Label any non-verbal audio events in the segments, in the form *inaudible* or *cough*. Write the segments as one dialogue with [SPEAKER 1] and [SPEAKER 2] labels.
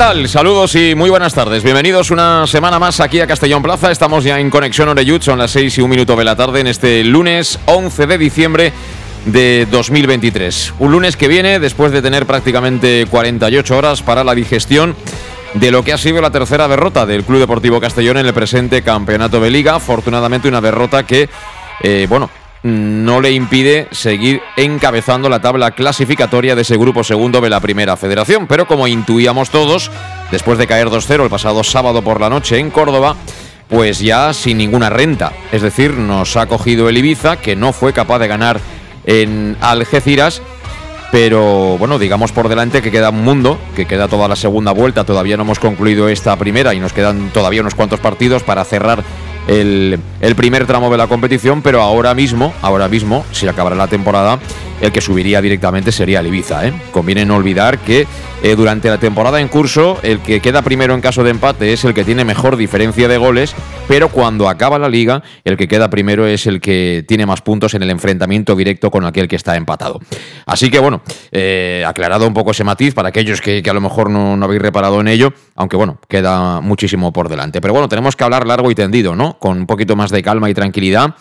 [SPEAKER 1] Tal? Saludos y muy buenas tardes. Bienvenidos una semana más aquí a Castellón Plaza. Estamos ya en Conexión Oreyud, son las 6 y un minuto de la tarde en este lunes 11 de diciembre de 2023. Un lunes que viene después de tener prácticamente 48 horas para la digestión de lo que ha sido la tercera derrota del Club Deportivo Castellón en el presente campeonato de liga. Afortunadamente una derrota que, eh, bueno, no le impide seguir encabezando la tabla clasificatoria de ese grupo segundo de la primera federación. Pero como intuíamos todos, después de caer 2-0 el pasado sábado por la noche en Córdoba, pues ya sin ninguna renta. Es decir, nos ha cogido el Ibiza, que no fue capaz de ganar en Algeciras. Pero bueno, digamos por delante que queda un mundo, que queda toda la segunda vuelta, todavía no hemos concluido esta primera y nos quedan todavía unos cuantos partidos para cerrar el, primer tramo de la competición, pero ahora mismo, ahora mismo, si acabará la temporada, el que subiría directamente sería el Ibiza. ¿eh? Conviene no olvidar que eh, durante la temporada en curso, el que queda primero en caso de empate es el que tiene mejor diferencia de goles, pero cuando acaba la liga, el que queda primero es el que tiene más puntos en el enfrentamiento directo con aquel que está empatado. Así que bueno, eh, aclarado un poco ese matiz para aquellos que, a lo mejor no, habéis reparado en ello, aunque bueno, queda muchísimo por delante. Pero bueno, tenemos que hablar largo y tendido, ¿no? Con un poquito más de calma y tranquilidad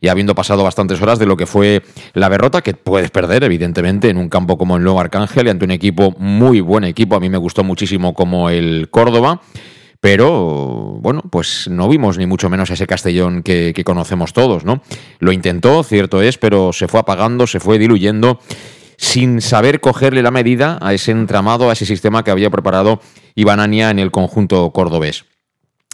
[SPEAKER 1] y habiendo pasado bastantes horas de lo que fue la derrota, que puedes perder, evidentemente, en un campo como el Nuevo Arcángel y ante un equipo muy buen equipo. A mí me gustó muchísimo como el Córdoba. Pero bueno, pues no vimos ni mucho menos ese Castellón que, conocemos todos, ¿no? Lo intentó, cierto es, pero se fue apagando, se fue diluyendo sin saber cogerle la medida a ese entramado, a ese sistema que había preparado Ibanania en el conjunto cordobés.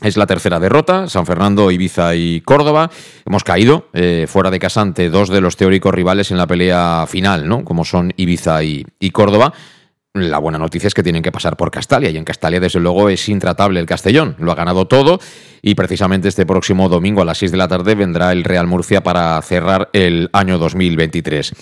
[SPEAKER 1] Es la tercera derrota, San Fernando, Ibiza y Córdoba. Hemos caído eh, fuera de casa ante dos de los teóricos rivales en la pelea final, ¿no? Como son Ibiza y, Córdoba. La buena noticia es que tienen que pasar por Castalia y en Castalia desde luego es intratable el Castellón. Lo ha ganado todo y precisamente este próximo domingo a las 6 de la tarde vendrá el Real Murcia para cerrar el año 2023.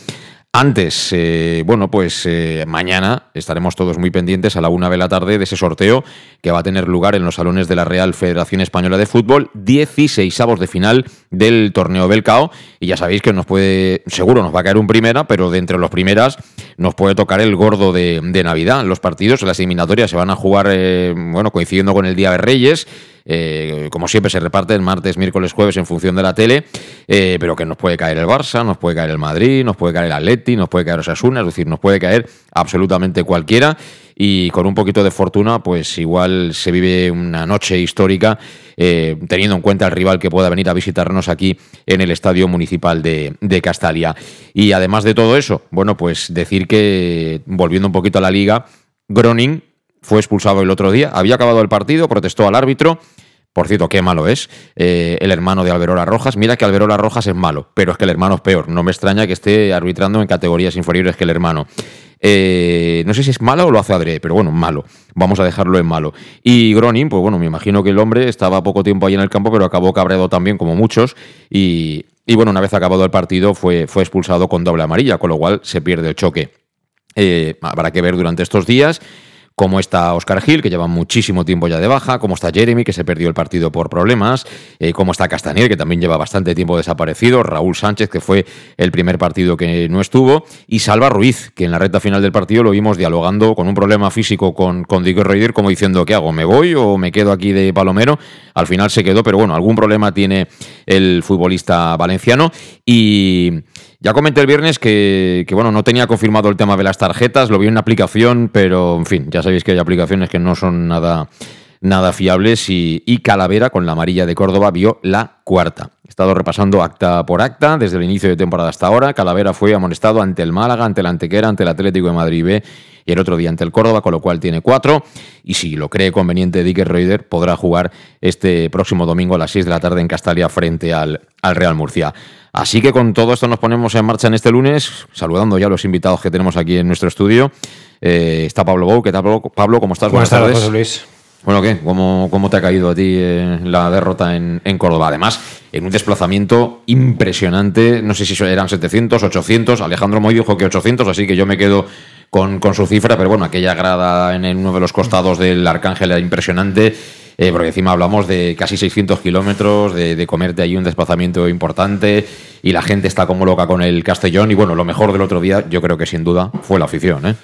[SPEAKER 1] Antes, eh, bueno, pues eh, mañana estaremos todos muy pendientes a la una de la tarde de ese sorteo que va a tener lugar en los salones de la Real Federación Española de Fútbol, 16 avos de final del torneo Belcao. Y ya sabéis que nos puede, seguro nos va a caer un primera, pero de entre los primeras nos puede tocar el gordo de, Navidad. Los partidos, las eliminatorias se van a jugar, eh, bueno, coincidiendo con el Día de Reyes. Eh, como siempre se reparten martes, miércoles, jueves en función de la tele, eh, pero que nos puede caer el Barça, nos puede caer el Madrid, nos puede caer el Atleti, nos puede caer Osasuna, es decir, nos puede caer absolutamente cualquiera y con un poquito de fortuna, pues igual se vive una noche histórica, eh, teniendo en cuenta el rival que pueda venir a visitarnos aquí en el Estadio Municipal de, de, Castalia. Y además de todo eso, bueno, pues decir que, volviendo un poquito a la liga, Groning fue expulsado el otro día, había acabado el partido, protestó al árbitro. Por cierto, qué malo es eh, el hermano de Alberola Rojas. Mira que Alberola Rojas es malo, pero es que el hermano es peor. No me extraña que esté arbitrando en categorías inferiores que el hermano. Eh, no sé si es malo o lo hace Adre, pero bueno, malo. Vamos a dejarlo en malo. Y Gronin, pues bueno, me imagino que el hombre estaba poco tiempo ahí en el campo, pero acabó cabreado también, como muchos. Y, bueno, una vez acabado el partido, fue, fue expulsado con doble amarilla, con lo cual se pierde el choque. Eh, habrá que ver durante estos días cómo está Oscar Gil, que lleva muchísimo tiempo ya de baja, cómo está Jeremy, que se perdió el partido por problemas, eh, cómo está Castañer, que también lleva bastante tiempo desaparecido, Raúl Sánchez, que fue el primer partido que no estuvo, y Salva Ruiz, que en la recta final del partido lo vimos dialogando con un problema físico con, con Reuter, como diciendo, ¿qué hago? ¿Me voy o me quedo aquí de palomero? Al final se quedó, pero bueno, algún problema tiene el futbolista valenciano y ya comenté el viernes que, bueno, no tenía confirmado el tema de las tarjetas, lo vi en una aplicación, pero en fin, ya sabéis que hay aplicaciones que no son nada, nada fiables y, y Calavera con la amarilla de Córdoba vio la cuarta. He estado repasando acta por acta desde el inicio de temporada hasta ahora. Calavera fue amonestado ante el Málaga, ante el Antequera, ante el Atlético de Madrid B y el otro día ante el Córdoba, con lo cual tiene cuatro. Y si lo cree conveniente Dicker Reuter, podrá jugar este próximo domingo a las 6 de la tarde en Castalia frente al, al Real Murcia. Así que con todo esto nos ponemos en marcha en este lunes, saludando ya a los invitados que tenemos aquí en nuestro estudio. Eh, está Pablo Bou. ¿Qué tal, Pablo? ¿Cómo estás?
[SPEAKER 2] Buenas, Buenas tardes. José Luis.
[SPEAKER 1] Bueno, ¿qué? ¿Cómo, ¿Cómo, te ha caído a ti eh, la derrota en, Córdoba? Además, en un desplazamiento impresionante, no sé si eran 700, 800, Alejandro Moy dijo que 800, así que yo me quedo con, con su cifra, pero bueno, aquella grada en uno de los costados del Arcángel era impresionante. Eh, porque encima hablamos de casi 600 kilómetros, de, de, comerte ahí un desplazamiento importante y la gente está como loca con el Castellón. Y bueno, lo mejor del otro día, yo creo que sin duda, fue la afición. ¿eh?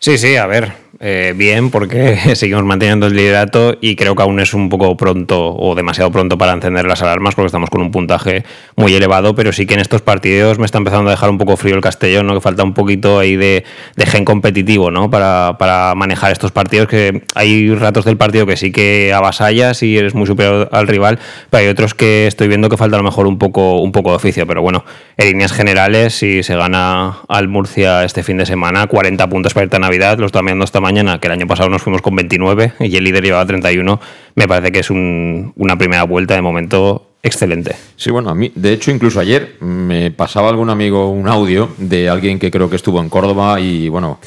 [SPEAKER 2] Sí, sí, a ver, eh, bien porque *laughs* seguimos manteniendo el liderato y creo que aún es un poco pronto o demasiado pronto para encender las alarmas porque estamos con un puntaje muy elevado, pero sí que en estos partidos me está empezando a dejar un poco frío el Castellón, ¿no? que falta un poquito ahí de, de gen competitivo ¿no? para, para, manejar estos partidos, que hay ratos del partido que sí que avasallas y eres muy superior al rival, pero hay otros que estoy viendo que falta a lo mejor un poco, un poco de oficio, pero bueno, en líneas generales, si se gana al Murcia este fin de semana, 40 puntos para irte a Navidad, lo estaba mirando esta mañana, que el año pasado nos fuimos con 29 y el líder llevaba 31, me parece que es un, una primera vuelta de momento excelente.
[SPEAKER 1] Sí, bueno, a mí, de hecho, incluso ayer me pasaba algún amigo un audio de alguien que creo que estuvo en Córdoba y bueno.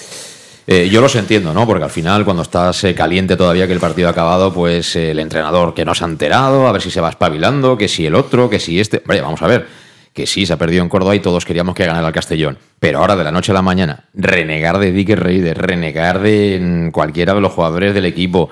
[SPEAKER 1] Eh, yo los entiendo, ¿no? Porque al final, cuando estás eh, caliente todavía que el partido ha acabado, pues eh, el entrenador que no se ha enterado, a ver si se va espabilando, que si el otro, que si este. Vaya, vamos a ver que sí, se ha perdido en Córdoba y todos queríamos que ganara el Castellón. Pero ahora, de la noche a la mañana, renegar de Dicker Reyes, renegar de cualquiera de los jugadores del equipo,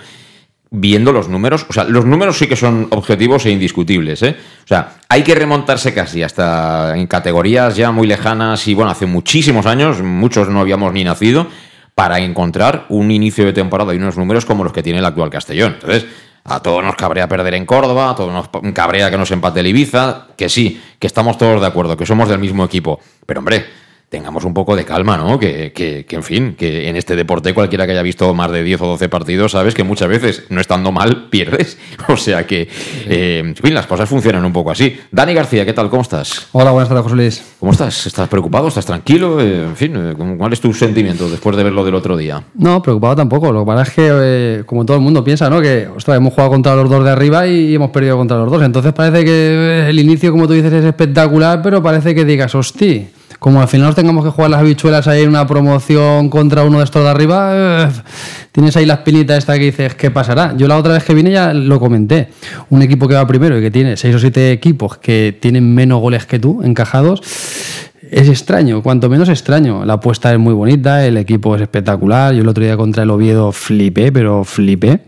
[SPEAKER 1] viendo los números, o sea, los números sí que son objetivos e indiscutibles, ¿eh? O sea, hay que remontarse casi hasta en categorías ya muy lejanas y, bueno, hace muchísimos años, muchos no habíamos ni nacido, para encontrar un inicio de temporada y unos números como los que tiene el actual Castellón. Entonces, a todos nos cabrea perder en Córdoba, a todos nos cabrea que nos empate el Ibiza, que sí, que estamos todos de acuerdo, que somos del mismo equipo. Pero hombre, tengamos un poco de calma, ¿no? Que, que, que, en fin, que en este deporte cualquiera que haya visto más de 10 o 12 partidos, sabes que muchas veces, no estando mal, *laughs* pierdes. O sea que, eh, en fin, las cosas funcionan un poco así. Dani García, ¿qué tal? ¿Cómo estás?
[SPEAKER 3] Hola, buenas tardes, José Luis.
[SPEAKER 1] ¿Cómo estás? ¿Estás preocupado? ¿Estás tranquilo? Eh, en fin, eh, ¿cuál es tu sentimiento después de verlo del otro día?
[SPEAKER 3] No, preocupado tampoco. Lo que pasa es que, eh, como todo el mundo piensa, ¿no? Que, ostras, hemos jugado contra los dos de arriba y hemos perdido contra los dos. Entonces parece que el inicio, como tú dices, es espectacular, pero parece que digas, hostia como al final nos tengamos que jugar las habichuelas ahí en una promoción contra uno de estos de arriba, eh, tienes ahí la espinita esta que dices, ¿qué pasará? Yo la otra vez que vine ya lo comenté. Un equipo que va primero y que tiene seis o siete equipos que tienen menos goles que tú encajados. Es extraño, cuanto menos extraño. La apuesta es muy bonita, el equipo es espectacular. Yo el otro día contra el Oviedo flipé, pero flipé.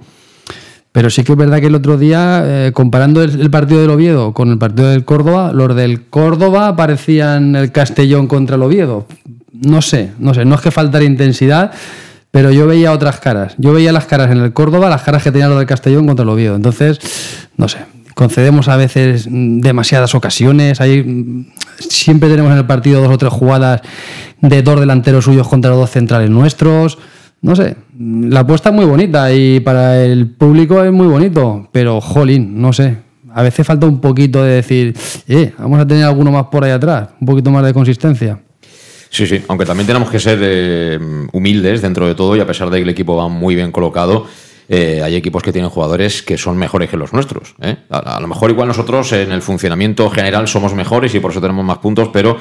[SPEAKER 3] Pero sí que es verdad que el otro día, eh, comparando el, partido del Oviedo con el partido del Córdoba, los del Córdoba parecían el Castellón contra el Oviedo. No sé, no sé, no es que faltara intensidad, pero yo veía otras caras. Yo veía las caras en el Córdoba, las caras que tenía los del Castellón contra el Oviedo. Entonces, no sé, concedemos a veces demasiadas ocasiones. Hay, siempre tenemos en el partido dos o tres jugadas de dos delanteros suyos contra los dos centrales nuestros no sé, la apuesta es muy bonita y para el público es muy bonito, pero jolín, no sé. A veces falta un poquito de decir, eh, vamos a tener alguno más por ahí atrás, un poquito más de consistencia.
[SPEAKER 1] Sí, sí, aunque también tenemos que ser eh, humildes dentro de todo y a pesar de que el equipo va muy bien colocado, eh, hay equipos que tienen jugadores que son mejores que los nuestros. ¿eh? A, a, lo mejor igual nosotros en el funcionamiento general somos mejores y por eso tenemos más puntos, pero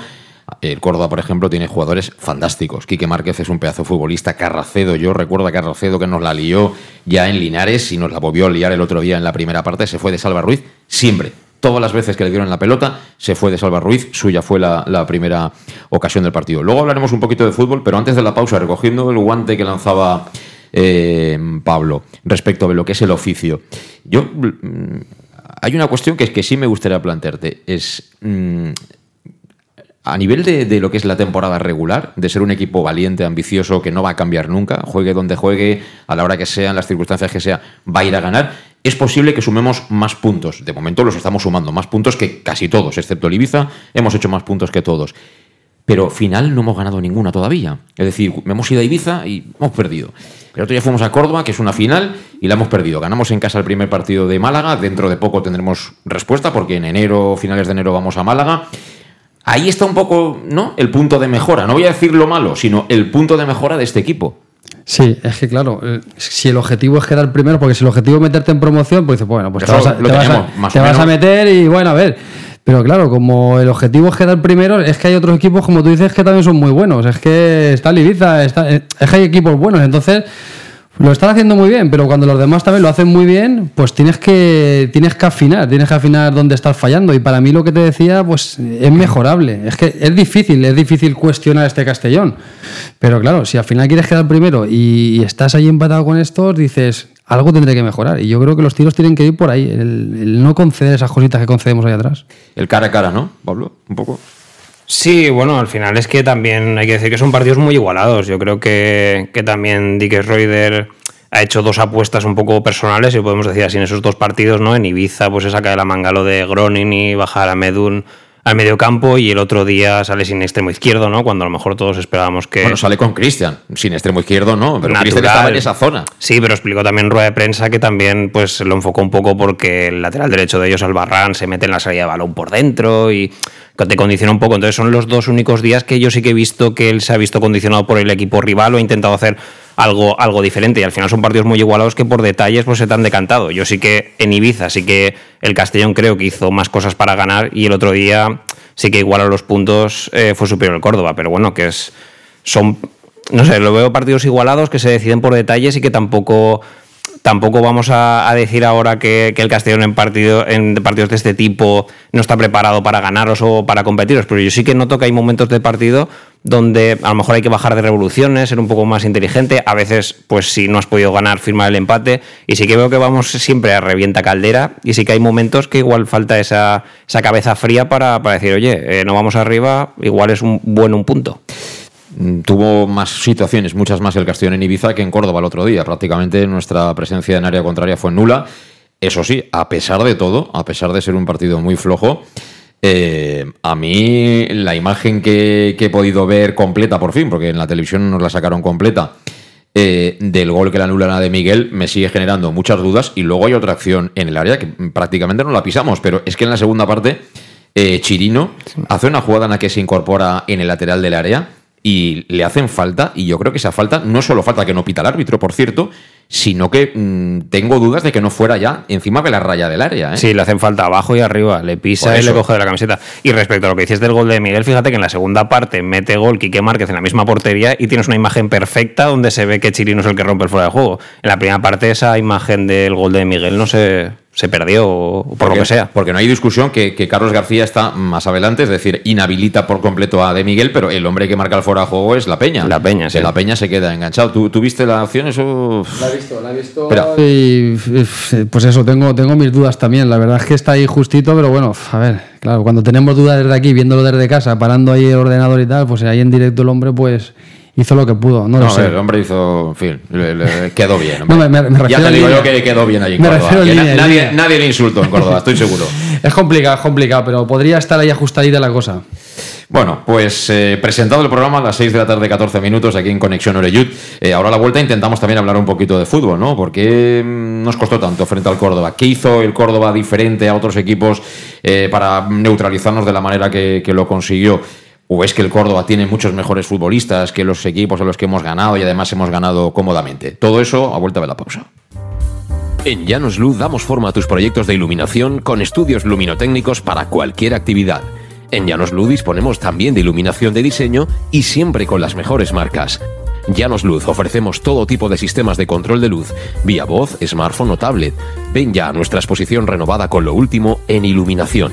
[SPEAKER 1] el Córdoba, por ejemplo, tiene jugadores fantásticos. Quique Márquez es un pedazo futbolista. Carracedo, yo recuerdo a Carracedo que nos la lió ya en Linares y nos la volvió a liar el otro día en la primera parte. Se fue de Salva Ruiz siempre. Todas las veces que le dieron la pelota, se fue de Salva Ruiz. Suya fue la, primera ocasión del partido. Luego hablaremos un poquito de fútbol, pero antes de la pausa, recogiendo el guante que lanzaba eh, Pablo respecto de lo que es el oficio. Yo. Mmm, hay una cuestión que, que sí me gustaría plantearte. Es. Mmm, a nivel de, de, lo que es la temporada regular, de ser un equipo valiente, ambicioso, que no va a cambiar nunca, juegue donde juegue, a la hora que sea, en las circunstancias que sea, va a ir a ganar, es posible que sumemos más puntos. De momento los estamos sumando, más puntos que casi todos, excepto el Ibiza, hemos hecho más puntos que todos. pero final no hemos ganado ninguna todavía. Es decir, hemos ido a Ibiza y hemos perdido. El otro día fuimos a Córdoba, que es una final, y la hemos perdido. Ganamos en casa el primer partido de Málaga, dentro de poco tendremos respuesta, porque en enero, finales de enero, vamos a Málaga. Ahí está un poco, ¿no? El punto de mejora. No voy a decir lo malo, sino el punto de mejora de este equipo.
[SPEAKER 3] Sí, es que claro, eh, si el objetivo es quedar primero, porque si el objetivo es meterte en promoción, pues dices, bueno, pues te, vas a,
[SPEAKER 1] lo
[SPEAKER 3] te vas a-
[SPEAKER 1] teníamos, más
[SPEAKER 3] te
[SPEAKER 1] o
[SPEAKER 3] vas a
[SPEAKER 1] menos.
[SPEAKER 3] meter y bueno, a ver. Pero claro, como el objetivo es quedar primero, es que hay otros equipos, como tú dices, que también son muy buenos. Es que está el Ibiza, está, es que hay equipos buenos. Entonces, lo están haciendo muy bien, pero cuando los demás también lo hacen muy bien, pues tienes que, tienes que afinar, tienes que afinar dónde estás fallando. Y para mí lo que te decía, pues es mejorable. Es que es difícil, es difícil cuestionar este Castellón. Pero claro, si al final quieres quedar primero y, estás ahí empatado con estos, dices, algo tendré que mejorar. Y yo creo que los tiros tienen que ir por ahí, el, el no conceder esas cositas que concedemos ahí atrás.
[SPEAKER 1] El cara a cara, ¿no, Pablo? Un poco.
[SPEAKER 2] Sí, bueno, al final es que también hay que decir que son partidos muy igualados. Yo creo que, que también Dick Reuter ha hecho dos apuestas un poco personales, y podemos decir así, en esos dos partidos, ¿no? En Ibiza, pues se saca de la manga lo de Gronin y bajar a Medun al medio campo, y el otro día sale sin extremo izquierdo, ¿no? Cuando a lo mejor todos esperábamos que.
[SPEAKER 1] Bueno, sale con Cristian, sin extremo izquierdo, no, pero. Cristian estaba en esa zona.
[SPEAKER 2] Sí, pero explicó también en rueda de prensa que también pues lo enfocó un poco porque el lateral derecho de ellos, Albarrán, se mete en la salida de balón por dentro y te condiciona un poco. Entonces son los dos únicos días que yo sí que he visto que él se ha visto condicionado por el equipo rival o ha intentado hacer algo, algo diferente. Y al final son partidos muy igualados que por detalles pues se te han decantado. Yo sí que en Ibiza sí que el Castellón creo que hizo más cosas para ganar y el otro día sí que igual a los puntos eh, fue superior el Córdoba. Pero bueno, que es son no sé, lo veo partidos igualados que se deciden por detalles y que tampoco tampoco vamos a, decir ahora que, que el Castellón en, partido, en partidos de este tipo no está preparado para ganaros o para competiros, pero yo sí que noto que hay momentos de partido donde a lo mejor hay que bajar de revoluciones, ser un poco más inteligente, a veces pues si no has podido ganar, firmar el empate, y sí que veo que vamos siempre a revienta caldera, y sí que hay momentos que igual falta esa, esa cabeza fría para, para decir, oye, eh, no vamos arriba, igual es un buen un punto.
[SPEAKER 1] Mm, Tuvo más situaciones, muchas más el Castellón en Ibiza que en Córdoba el otro día. Prácticamente nuestra presencia en área contraria fue nula. Eso sí, a pesar de todo, a pesar de ser un partido muy flojo, eh, a mí la imagen que, que he podido ver completa por fin, porque en la televisión nos la sacaron completa, eh, del gol que la anulan a de Miguel me sigue generando muchas dudas y luego hay otra acción en el área que prácticamente no la pisamos, pero es que en la segunda parte eh, Chirino hace una jugada en la que se incorpora en el lateral del área y le hacen falta y yo creo que esa falta no solo falta que no pita el árbitro, por cierto, sino que mm, tengo dudas de que no fuera ya encima de la raya del área. ¿eh?
[SPEAKER 2] Sí, le hacen falta abajo y arriba, le pisa y le coge de la camiseta. Y respecto a lo que dices del gol de Miguel, fíjate que en la segunda parte mete gol Quique Márquez en la misma portería y tienes una imagen perfecta donde se ve que Chirino es el que rompe el fuera de juego. En la primera parte esa imagen del gol de Miguel no se, se perdió, o por
[SPEAKER 1] Porque-
[SPEAKER 2] lo que sea.
[SPEAKER 1] Porque no hay discusión que, que Carlos García está más adelante, es decir, inhabilita por completo a De Miguel, pero el hombre que marca el fuera de juego es la Peña.
[SPEAKER 2] La Peña, sí.
[SPEAKER 1] La Peña se queda enganchado. ¿Tú, tú viste la acción? Eso.
[SPEAKER 3] La he visto, la he visto.
[SPEAKER 1] Pero-
[SPEAKER 3] Y pues eso, tengo, tengo mis dudas también. La verdad es que está ahí justito, pero bueno, a ver, claro, cuando tenemos dudas desde aquí, viéndolo desde casa, parando ahí el ordenador y tal, pues ahí en directo el hombre, pues hizo lo que pudo. No,
[SPEAKER 1] No,
[SPEAKER 3] lo sé.
[SPEAKER 1] el hombre hizo, en fin, le- le- quedó bien. *laughs* hombre.
[SPEAKER 3] No, me- me- me
[SPEAKER 1] ya te digo yo que quedó bien allí en Córdoba. que
[SPEAKER 3] línea,
[SPEAKER 1] nadie,
[SPEAKER 3] línea.
[SPEAKER 1] nadie le insultó en Córdoba, estoy seguro. *laughs*
[SPEAKER 3] Es complicado, es complicado, pero podría estar ahí ajustadita la cosa.
[SPEAKER 1] Bueno, pues eh, presentado el programa a las 6 de la tarde, 14 minutos, aquí en Conexión Oreyud. Eh, ahora a la vuelta intentamos también hablar un poquito de fútbol, ¿no? ¿Por qué mm, nos costó tanto frente al Córdoba? ¿Qué hizo el Córdoba diferente a otros equipos eh, para neutralizarnos de la manera que, que lo consiguió? ¿O es que el Córdoba tiene muchos mejores futbolistas que los equipos a los que hemos ganado y además hemos ganado cómodamente? Todo eso a vuelta de la pausa.
[SPEAKER 4] En Llanos Luz damos forma a tus proyectos de iluminación con estudios luminotécnicos para cualquier actividad. En Llanos Luz disponemos también de iluminación de diseño y siempre con las mejores marcas. Llanos Luz ofrecemos todo tipo de sistemas de control de luz, vía voz, smartphone o tablet. Ven ya a nuestra exposición renovada con lo último en iluminación.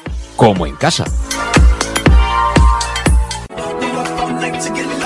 [SPEAKER 4] como en casa.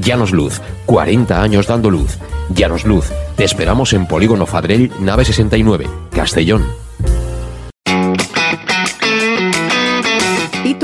[SPEAKER 4] Llanos Luz, 40 años dando luz. Llanos Luz, te esperamos en Polígono Fadrell, nave 69, Castellón.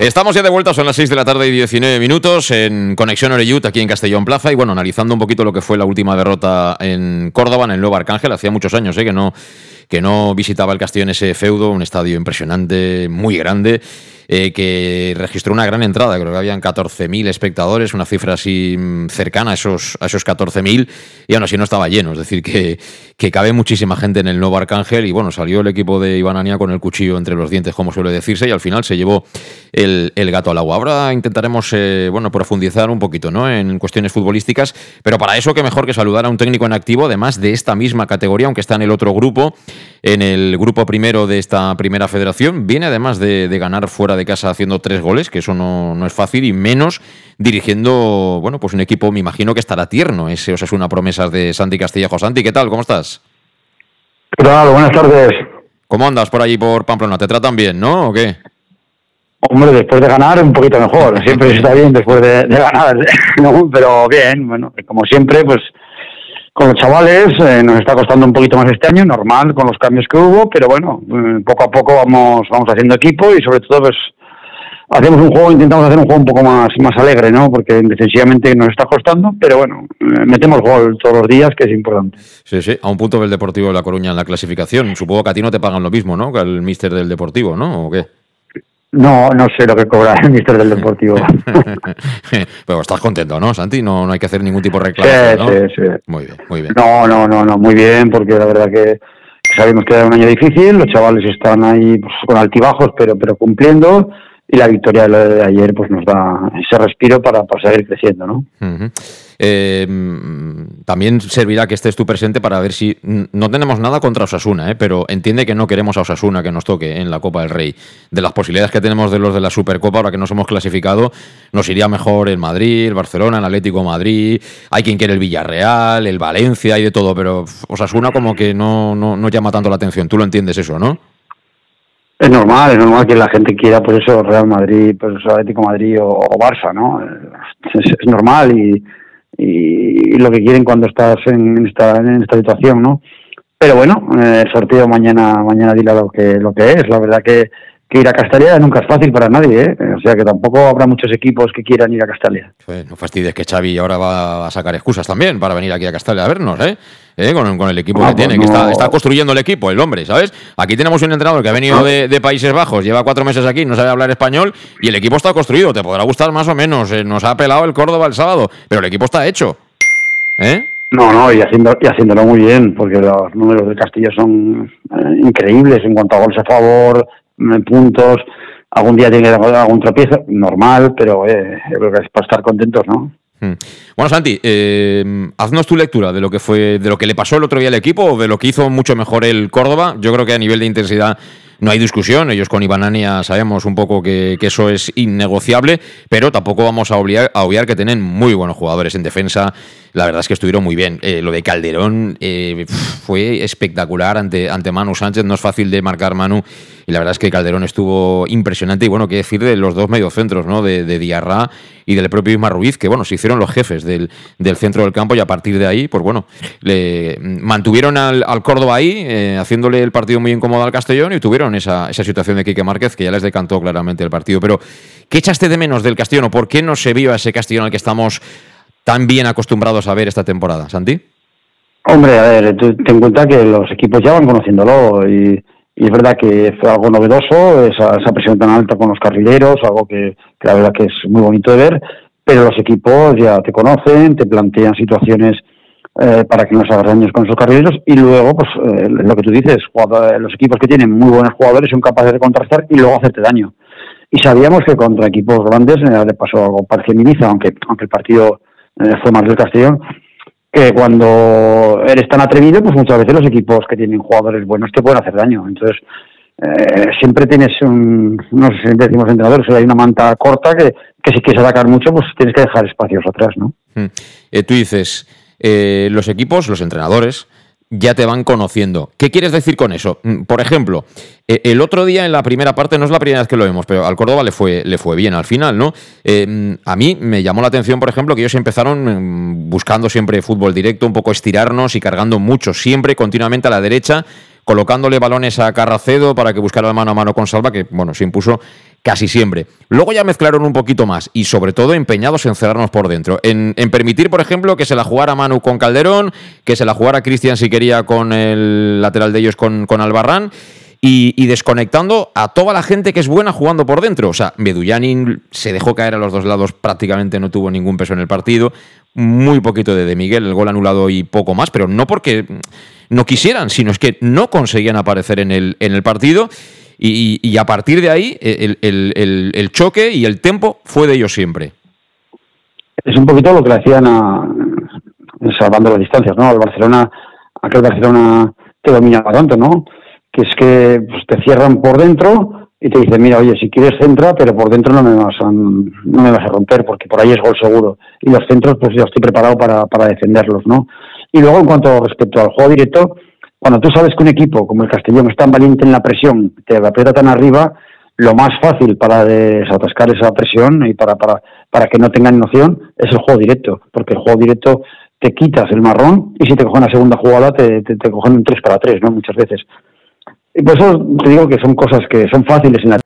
[SPEAKER 1] Estamos ya de vuelta, son las 6 de la tarde y 19 minutos en Conexión Oreyut, aquí en Castellón Plaza. Y bueno, analizando un poquito lo que fue la última derrota en Córdoba, en el Nuevo Arcángel. Hacía muchos años ¿eh? que, no, que no visitaba el Castellón ese feudo, un estadio impresionante, muy grande. Eh, que registró una gran entrada, creo que habían 14.000 espectadores, una cifra así mm, cercana a esos, a esos 14.000, y aún así no estaba lleno, es decir, que, que cabe muchísima gente en el nuevo Arcángel, y bueno, salió el equipo de Iván Ania con el cuchillo entre los dientes, como suele decirse, y al final se llevó el, gato al agua. Ahora intentaremos, eh, bueno, profundizar un poquito, ¿no?, en cuestiones futbolísticas, pero para eso que mejor que saludar a un técnico en activo, además de esta misma categoría, aunque está en el otro grupo, en el grupo primero de esta primera federación, viene además de, de ganar fuera de de casa haciendo tres goles, que eso no, no, es fácil, y menos dirigiendo, bueno, pues un equipo, me imagino que estará tierno, ese es una promesa de Santi Castillejo. Santi, ¿qué tal? ¿Cómo estás?
[SPEAKER 5] ¿Qué tal? Buenas tardes.
[SPEAKER 1] ¿Cómo andas por allí por Pamplona? ¿Te tratan bien, no? ¿O qué?
[SPEAKER 5] Hombre, después de ganar un poquito mejor. Siempre *laughs* está bien después de, de ganar, *laughs* pero bien, bueno, como siempre, pues con los chavales eh, nos está costando un poquito más este año, normal con los cambios que hubo, pero bueno, eh, poco a poco vamos vamos haciendo equipo y sobre todo pues hacemos un juego, intentamos hacer un juego un poco más más alegre, ¿no? Porque defensivamente nos está costando, pero bueno, eh, metemos gol todos los días, que es importante.
[SPEAKER 1] Sí, sí, a un punto del Deportivo de La Coruña en la clasificación. Supongo que a ti no te pagan lo mismo, ¿no? Que al míster del Deportivo, ¿no? ¿O qué?
[SPEAKER 5] No, no sé lo que cobra el ministro del Deportivo. *laughs*
[SPEAKER 1] Pero estás contento, ¿no, Santi? No, no hay que hacer ningún tipo de reclamo.
[SPEAKER 5] Sí, sí, sí.
[SPEAKER 1] Muy bien, muy bien.
[SPEAKER 5] No, no, no, no, muy bien, porque la verdad que sabemos que era un año difícil, los chavales están ahí pues, con altibajos, pero, pero cumpliendo y la victoria de ayer pues nos da ese respiro para, para seguir creciendo, ¿no?
[SPEAKER 1] Eh, también servirá que estés tú presente para ver si no tenemos nada contra Osasuna, ¿eh? pero entiende que no queremos a Osasuna que nos toque en la Copa del Rey. De las posibilidades que tenemos de los de la Supercopa, ahora que nos hemos clasificado, nos iría mejor el Madrid, el Barcelona, el Atlético Madrid, hay quien quiere el Villarreal, el Valencia y de todo, pero Osasuna como que no, no, no llama tanto la atención. Tú lo entiendes eso, ¿no?
[SPEAKER 5] Es normal, es normal que la gente quiera, por eso, Real Madrid, pues Atlético Madrid o, Barça, ¿no? Es, normal y, y, lo que quieren cuando estás en esta, en esta situación, ¿no? Pero bueno, eh, el sorteo mañana mañana dirá lo que, lo que es. La verdad que que ir a Castalia nunca es fácil para nadie, ¿eh? O sea que tampoco habrá muchos equipos que quieran ir a Castalia.
[SPEAKER 1] Pues no fastidies que Xavi ahora va a sacar excusas también para venir aquí a Castalia a vernos, ¿eh? ¿Eh? Con, con, el equipo que tiene, que está, está, construyendo el equipo, el hombre, ¿sabes? Aquí tenemos un entrenador que ha venido de, de, Países Bajos, lleva cuatro meses aquí, no sabe hablar español y el equipo está construido. Te podrá gustar más o menos, eh, nos ha pelado el Córdoba el sábado, pero el equipo está hecho. ¿Eh?
[SPEAKER 5] No, no, y, haciendo, y haciéndolo muy bien, porque los números de Castillo son eh, increíbles en cuanto a goles a favor, puntos algún día tiene que dar algún tropiezo, normal, pero eh, creo que es para estar contentos, ¿no?
[SPEAKER 1] Hmm. Bueno, Santi, eh, haznos tu lectura de lo que fue, de lo que le pasó el otro día al equipo o de lo que hizo mucho mejor el Córdoba. Yo creo que a nivel de intensidad no hay discusión. Ellos con Ibanania sabemos un poco que, eso es innegociable, pero tampoco vamos a obviar, a obviar que tienen muy buenos jugadores en defensa la verdad es que estuvieron muy bien. Eh, lo de Calderón eh, fue espectacular ante, ante Manu Sánchez, no es fácil de marcar Manu, y la verdad es que Calderón estuvo impresionante, y bueno, qué decir de los dos mediocentros, ¿no? De, de Diarra y del propio Isma Ruiz, que bueno, se hicieron los jefes del, del, centro del campo y a partir de ahí, pues bueno, le mantuvieron al, al Córdoba ahí, eh, haciéndole el partido muy incómodo al Castellón y tuvieron esa, esa situación de Quique Márquez que ya les decantó claramente el partido. Pero, ¿qué echaste de menos del Castellón o por qué no se vio a ese Castellón al que estamos tan bien acostumbrados a ver esta temporada, Santi?
[SPEAKER 5] Hombre, a ver, ten cuenta que los equipos ya van conociéndolo y, es verdad que fue algo novedoso, esa, presión tan alta con los carrileros, algo que, la verdad que es muy bonito de ver, pero los equipos ya te conocen, te plantean situaciones eh, para que no se hagas daños con esos carrileros y luego, pues eh, lo que tú dices, los equipos que tienen muy buenos jugadores son capaces de contrastar y luego hacerte daño. Y sabíamos que contra equipos grandes eh, le pasó algo parecido en aunque, aunque el partido eh, fue más del Castellón, que cuando eres tan atrevido, pues muchas veces los equipos que tienen jugadores buenos te pueden hacer daño. Entonces, eh, siempre tienes un, no sé si decimos entrenadores, hay una manta corta que, que si quieres atacar mucho, pues tienes que dejar espacios atrás, ¿no?
[SPEAKER 1] Eh, tú dices, los equipos, los entrenadores, ya te van conociendo. ¿Qué quieres decir con eso? Mm, por ejemplo, e, el otro día en la primera parte, no es la primera vez que lo vemos, pero al Córdoba le fue, le fue bien al final, ¿no? Eh, mm, a mí me llamó la atención, por ejemplo, que ellos empezaron mm, buscando siempre fútbol directo, un poco estirarnos y cargando mucho, siempre continuamente a la derecha, colocándole balones a Carracedo para que buscara mano a mano con Salva, que bueno, se impuso casi siempre. Luego ya mezclaron un poquito más y sobre todo empeñados en cerrarnos por dentro, en, permitir, por ejemplo, que se la jugara Manu con Calderón, que se la jugara Cristian si quería con el lateral de ellos con, con Albarrán y, y desconectando a toda la gente que es buena jugando por dentro. O sea, Medullanin se dejó caer a los dos lados, prácticamente no tuvo ningún peso en el partido. Muy poquito de Miguel, el gol anulado y poco más, pero no porque no quisieran, sino es que no conseguían aparecer en el, en el partido. Y, y a partir de ahí, el, el- el- el choque y el tempo fue de ellos siempre.
[SPEAKER 5] es un poquito lo que le hacían a salvando las distancias, ¿no? Al Barcelona, aquel Barcelona te dominaba tanto, ¿no? Que es que pues, te cierran por dentro y te dicen, mira, oye, si quieres centra, pero por dentro no me vas a, no me vas a romper, porque por ahí es gol seguro. Y los centros, pues yo estoy preparado para, defenderlos, ¿no? Y luego, en cuanto respecto al juego directo, cuando tú sabes que un equipo como el Castellón es tan valiente en la presión, te aprieta tan arriba, lo más fácil para desatascar esa presión y para, para, que no tengan noción es el juego directo, porque el juego directo te quitas el marrón y si te cogen la segunda jugada te, te, te cogen un 3 para 3, ¿no? Muchas veces. Y por eso te digo que son cosas que son fáciles en la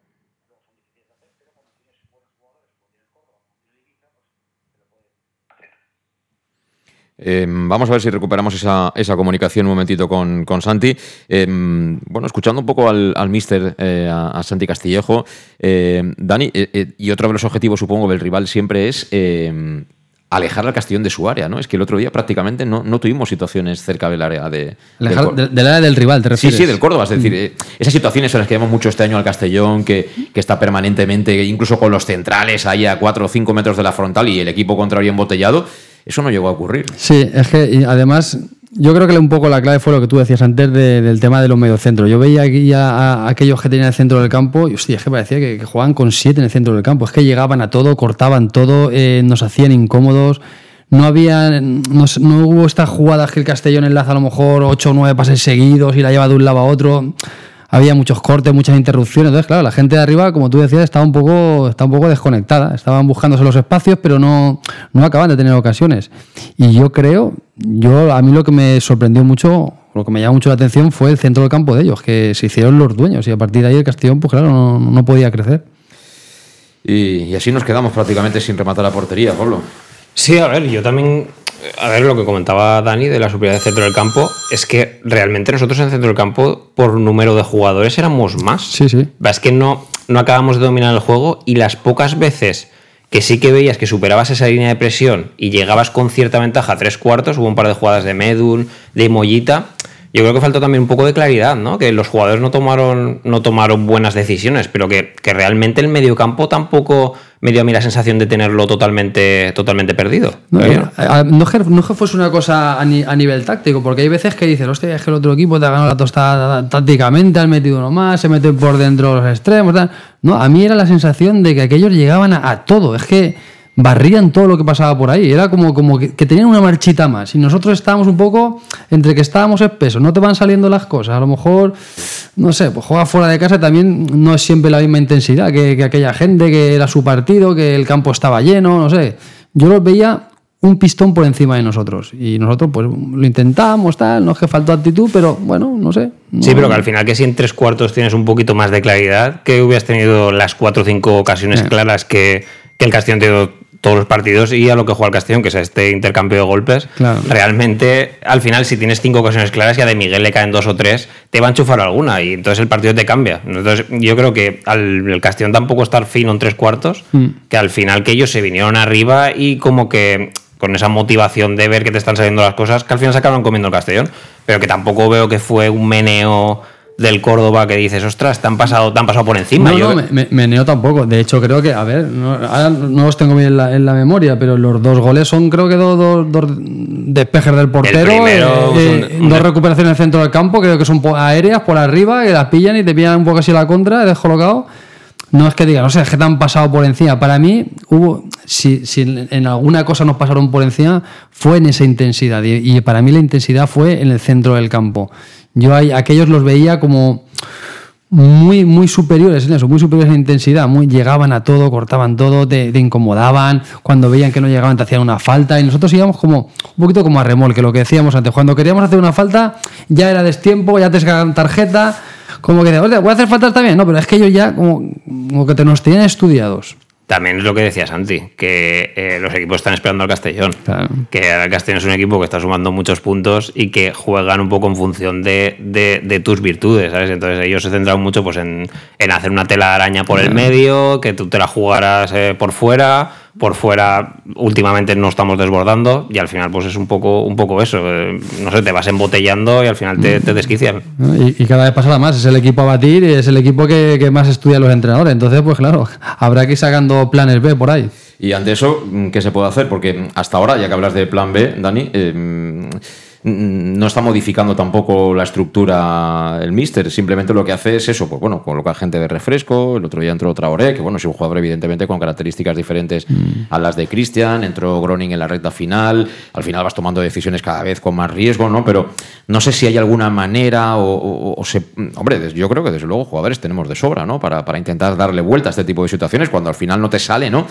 [SPEAKER 1] Eh, vamos a ver si recuperamos esa, esa comunicación un momentito con, con Santi. Eh, bueno, escuchando un poco al, al mister, eh, a, Santi Castillejo, eh, Dani, eh, eh, y otro de los objetivos, supongo, del rival siempre es eh, alejar al Castellón de su área, ¿no? Es que el otro día prácticamente no, no tuvimos situaciones cerca del área de... del
[SPEAKER 3] Alejar
[SPEAKER 1] Cor-
[SPEAKER 3] de- del área del rival, ¿te
[SPEAKER 1] Sí,
[SPEAKER 3] refieres?
[SPEAKER 1] sí, del Córdoba. Es decir, eh, esas situaciones en las que vemos mucho este año al Castellón, que, que está permanentemente, incluso con los centrales ahí a 4 o 5 metros de la frontal y el equipo contrario embotellado, eso no llegó a ocurrir.
[SPEAKER 3] Sí, es que además yo creo que un poco la clave fue lo que tú decías antes de- del tema de los mediocentros. Yo veía aquí a, aquellos que tenían el centro del campo y hostia, es que parecía que, jugaban con siete en el centro del campo. Es que llegaban a todo, cortaban todo, eh, nos hacían incómodos. No había, no, no hubo estas jugadas que el Castellón enlaza a lo mejor ocho o nueve pases seguidos y la lleva de un lado a otro. Había muchos cortes, muchas interrupciones. Entonces, claro, la gente de arriba, como tú decías, estaba un poco, estaba un poco desconectada. Estaban buscándose los espacios, pero no, no acaban de tener ocasiones. Y yo creo, yo a mí lo que me sorprendió mucho, lo que me llamó mucho la atención fue el centro del campo de ellos, que se hicieron los dueños. Y a partir de ahí el Castellón, pues claro, no, no podía crecer.
[SPEAKER 1] Y, y así nos quedamos prácticamente sin rematar la portería, Pablo.
[SPEAKER 2] Sí, a ver, yo también. A ver, lo que comentaba Dani de la superioridad del centro del campo es que realmente nosotros en el centro del campo, por número de jugadores, éramos más.
[SPEAKER 3] Sí, sí.
[SPEAKER 2] Es que no, no acabamos de dominar el juego y las pocas veces que sí que veías que superabas esa línea de presión y llegabas con cierta ventaja a tres cuartos, hubo un par de jugadas de Medun, de Mollita. Yo creo que faltó también un poco de claridad, ¿no? Que los jugadores no tomaron, no tomaron buenas decisiones, pero que, que realmente el mediocampo tampoco me dio a mí la sensación de tenerlo totalmente, totalmente perdido.
[SPEAKER 3] No, no, no es que, no que fuese una cosa a, ni- a nivel táctico, porque hay veces que dices, hostia, es que el otro equipo te ha ganado la tostada tácticamente, han metido uno más, se meten por dentro los extremos. tal. No, a mí era la sensación de que aquellos llegaban a, a todo. Es que barrían todo lo que pasaba por ahí. Era como, como que, que tenían una marchita más. Y nosotros estábamos un poco entre que estábamos espesos, no te van saliendo las cosas. A lo mejor, no sé, pues juega fuera de casa también no es siempre la misma intensidad que, que aquella gente, que era su partido, que el campo estaba lleno, no sé. Yo los veía un pistón por encima de nosotros. Y nosotros, pues, lo intentamos, tal, no es que faltó actitud, pero bueno, no sé.
[SPEAKER 2] Sí, pero que al final que si en tres cuartos tienes un poquito más de claridad, que hubieras tenido las cuatro o cinco ocasiones
[SPEAKER 3] Eh.
[SPEAKER 2] claras que, que el Castellón tenido todos los partidos y a lo que juega el Castellón, que es este intercambio de golpes,
[SPEAKER 3] Claro.
[SPEAKER 2] realmente al final si tienes cinco ocasiones claras y a de Miguel le caen dos o tres, te va a enchufar alguna y entonces el partido te cambia. Entonces yo creo que al el Castellón tampoco estar fino en tres cuartos,
[SPEAKER 3] Mm.
[SPEAKER 2] que al final que ellos se vinieron arriba y como que con esa motivación de ver que te están saliendo las cosas, que al final se acabaron comiendo el Castellón, pero que tampoco veo que fue un meneo del Córdoba que dices, ostras, te han pasado, te han pasado por encima.
[SPEAKER 3] No,
[SPEAKER 2] Yo-
[SPEAKER 3] no, me, me- meneo tampoco. De hecho, creo que, a ver, no, ahora no los tengo bien en la, en la memoria, pero los dos goles son, creo que dos, dos- dos despejes del portero,
[SPEAKER 2] primero
[SPEAKER 3] eh, eh,
[SPEAKER 2] un-
[SPEAKER 3] dos recuperaciones en el centro del campo, creo que son aéreas por arriba, que las pillan y te pillan un poco así la contra, descolocado. No es que diga, no sé, es que te han pasado por encima. Para mí, hubo, si, si en en alguna cosa nos pasaron por encima, fue en esa intensidad. Y, y para mí la intensidad fue en el centro del campo. Yo a aquellos los veía como muy, muy superiores en eso, muy superiores en intensidad, muy, llegaban a todo, cortaban todo, te, incomodaban, cuando veían que no llegaban te hacían una falta y nosotros íbamos como un poquito como a remolque, lo que decíamos antes, cuando queríamos hacer una falta ya era destiempo, ya te sacaban tarjeta, como que, "Hostia, voy a hacer faltas también, no, pero es que ellos ya como, como que te nos tenían estudiados.
[SPEAKER 2] También es lo que decía Santi, que eh, los equipos están esperando al Castellón. Que el Castellón es un equipo que está sumando muchos puntos y que juegan un poco en función de, de, tus virtudes, ¿sabes? Entonces ellos se centran mucho pues, en, en hacer una tela de araña por el medio, que tú te la jugaras eh, por fuera por fuera últimamente no estamos desbordando y al final pues es un poco un poco eso eh, no sé te vas embotellando y al final te, desquician
[SPEAKER 3] y, cada vez pasa más es el equipo a batir y es el equipo que, más estudia los entrenadores. Entonces pues claro *laughs* habrá que ir sacando planes B por ahí.
[SPEAKER 1] Y ante eso qué se puede hacer porque hasta ahora ya que hablas de plan B Dani eh, Mm, no está modificando tampoco la estructura el míster, simplemente lo que hace es eso, pues bueno, colocar gente de refresco, el otro día entró Traoré, que bueno, es un jugador evidentemente con características diferentes mm. a las de Cristian, entró Groning en la recta final, al final vas tomando decisiones cada vez con más riesgo, ¿no? Pero no sé si hay alguna manera o, se... Hombre, yo creo que desde luego jugadores tenemos de sobra, ¿no? Para, para intentar darle vuelta a este tipo de situaciones cuando al final no te sale, ¿no?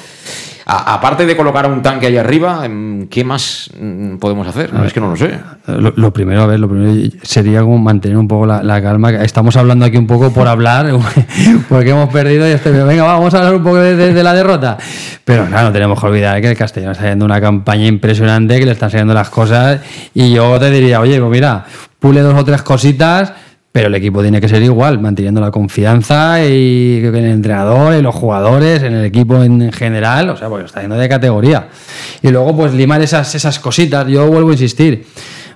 [SPEAKER 1] aparte de colocar un tanque ahí arriba, em, ¿qué más mm, podemos hacer? es que no lo sé.
[SPEAKER 3] Lo, primero, a ver, lo primero sería como mantener un poco la, calma. Estamos hablando aquí un poco por hablar, *laughs* porque hemos perdido y este, venga, vamos a hablar un poco de, la derrota. Pero claro, no tenemos que olvidar que el Castellón está haciendo una campaña impresionante, que le están saliendo las cosas. Y yo te diría, oye, pues mira, pule dos o tres cositas pero el equipo tiene que ser igual, manteniendo la confianza y en el entrenador, en los jugadores, en el equipo en general, o sea, porque está yendo de categoría. Y luego, pues limar esas, esas cositas. Yo vuelvo a insistir.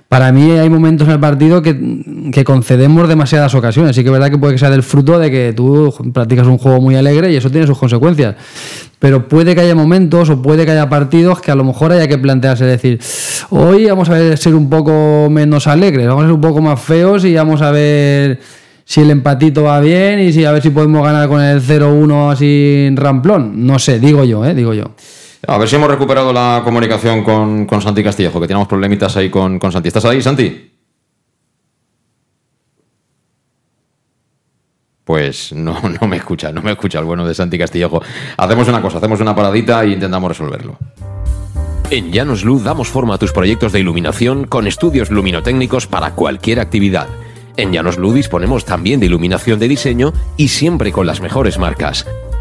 [SPEAKER 3] Para mí hay momentos en el partido que, concedemos demasiadas ocasiones. Sí que es verdad que puede que sea del fruto de que tú practicas un juego muy alegre y eso tiene sus consecuencias pero puede que haya momentos o puede que haya partidos que a lo mejor haya que plantearse decir, hoy vamos a ser un poco menos alegres, vamos a ser un poco más feos y vamos a ver si el empatito va bien y si a ver si podemos ganar con el 0-1 así en ramplón. No sé, digo yo, ¿eh? digo yo.
[SPEAKER 1] A ver si hemos recuperado la comunicación con, con Santi Castillejo, que tenemos problemitas ahí con, con Santi. ¿Estás ahí, Santi? pues no, *laughs* no me escucha, no me escucha el bueno de Santi Castillejo. Hacemos una cosa, hacemos una paradita e intentamos resolverlo.
[SPEAKER 4] En Llanos Luz damos forma a tus proyectos de iluminación con estudios luminotécnicos para cualquier actividad. En Llanos Luz disponemos también de iluminación de diseño y siempre con las mejores marcas.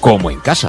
[SPEAKER 4] como en casa.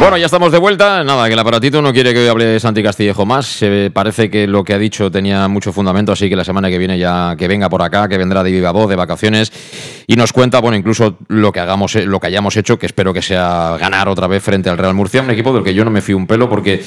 [SPEAKER 1] Bueno, ya estamos de vuelta. Nada, que el aparatito no quiere que hoy hable Santi Castillejo más. Eh, parece que lo que ha dicho tenía mucho fundamento, así que la semana que viene ya que venga por acá, que vendrá de viva voz, de vacaciones, y nos cuenta, bueno, incluso lo que hagamos, eh, lo que hayamos hecho, que espero que sea ganar otra vez frente al Real Murcia, un equipo del que yo no me fío un pelo porque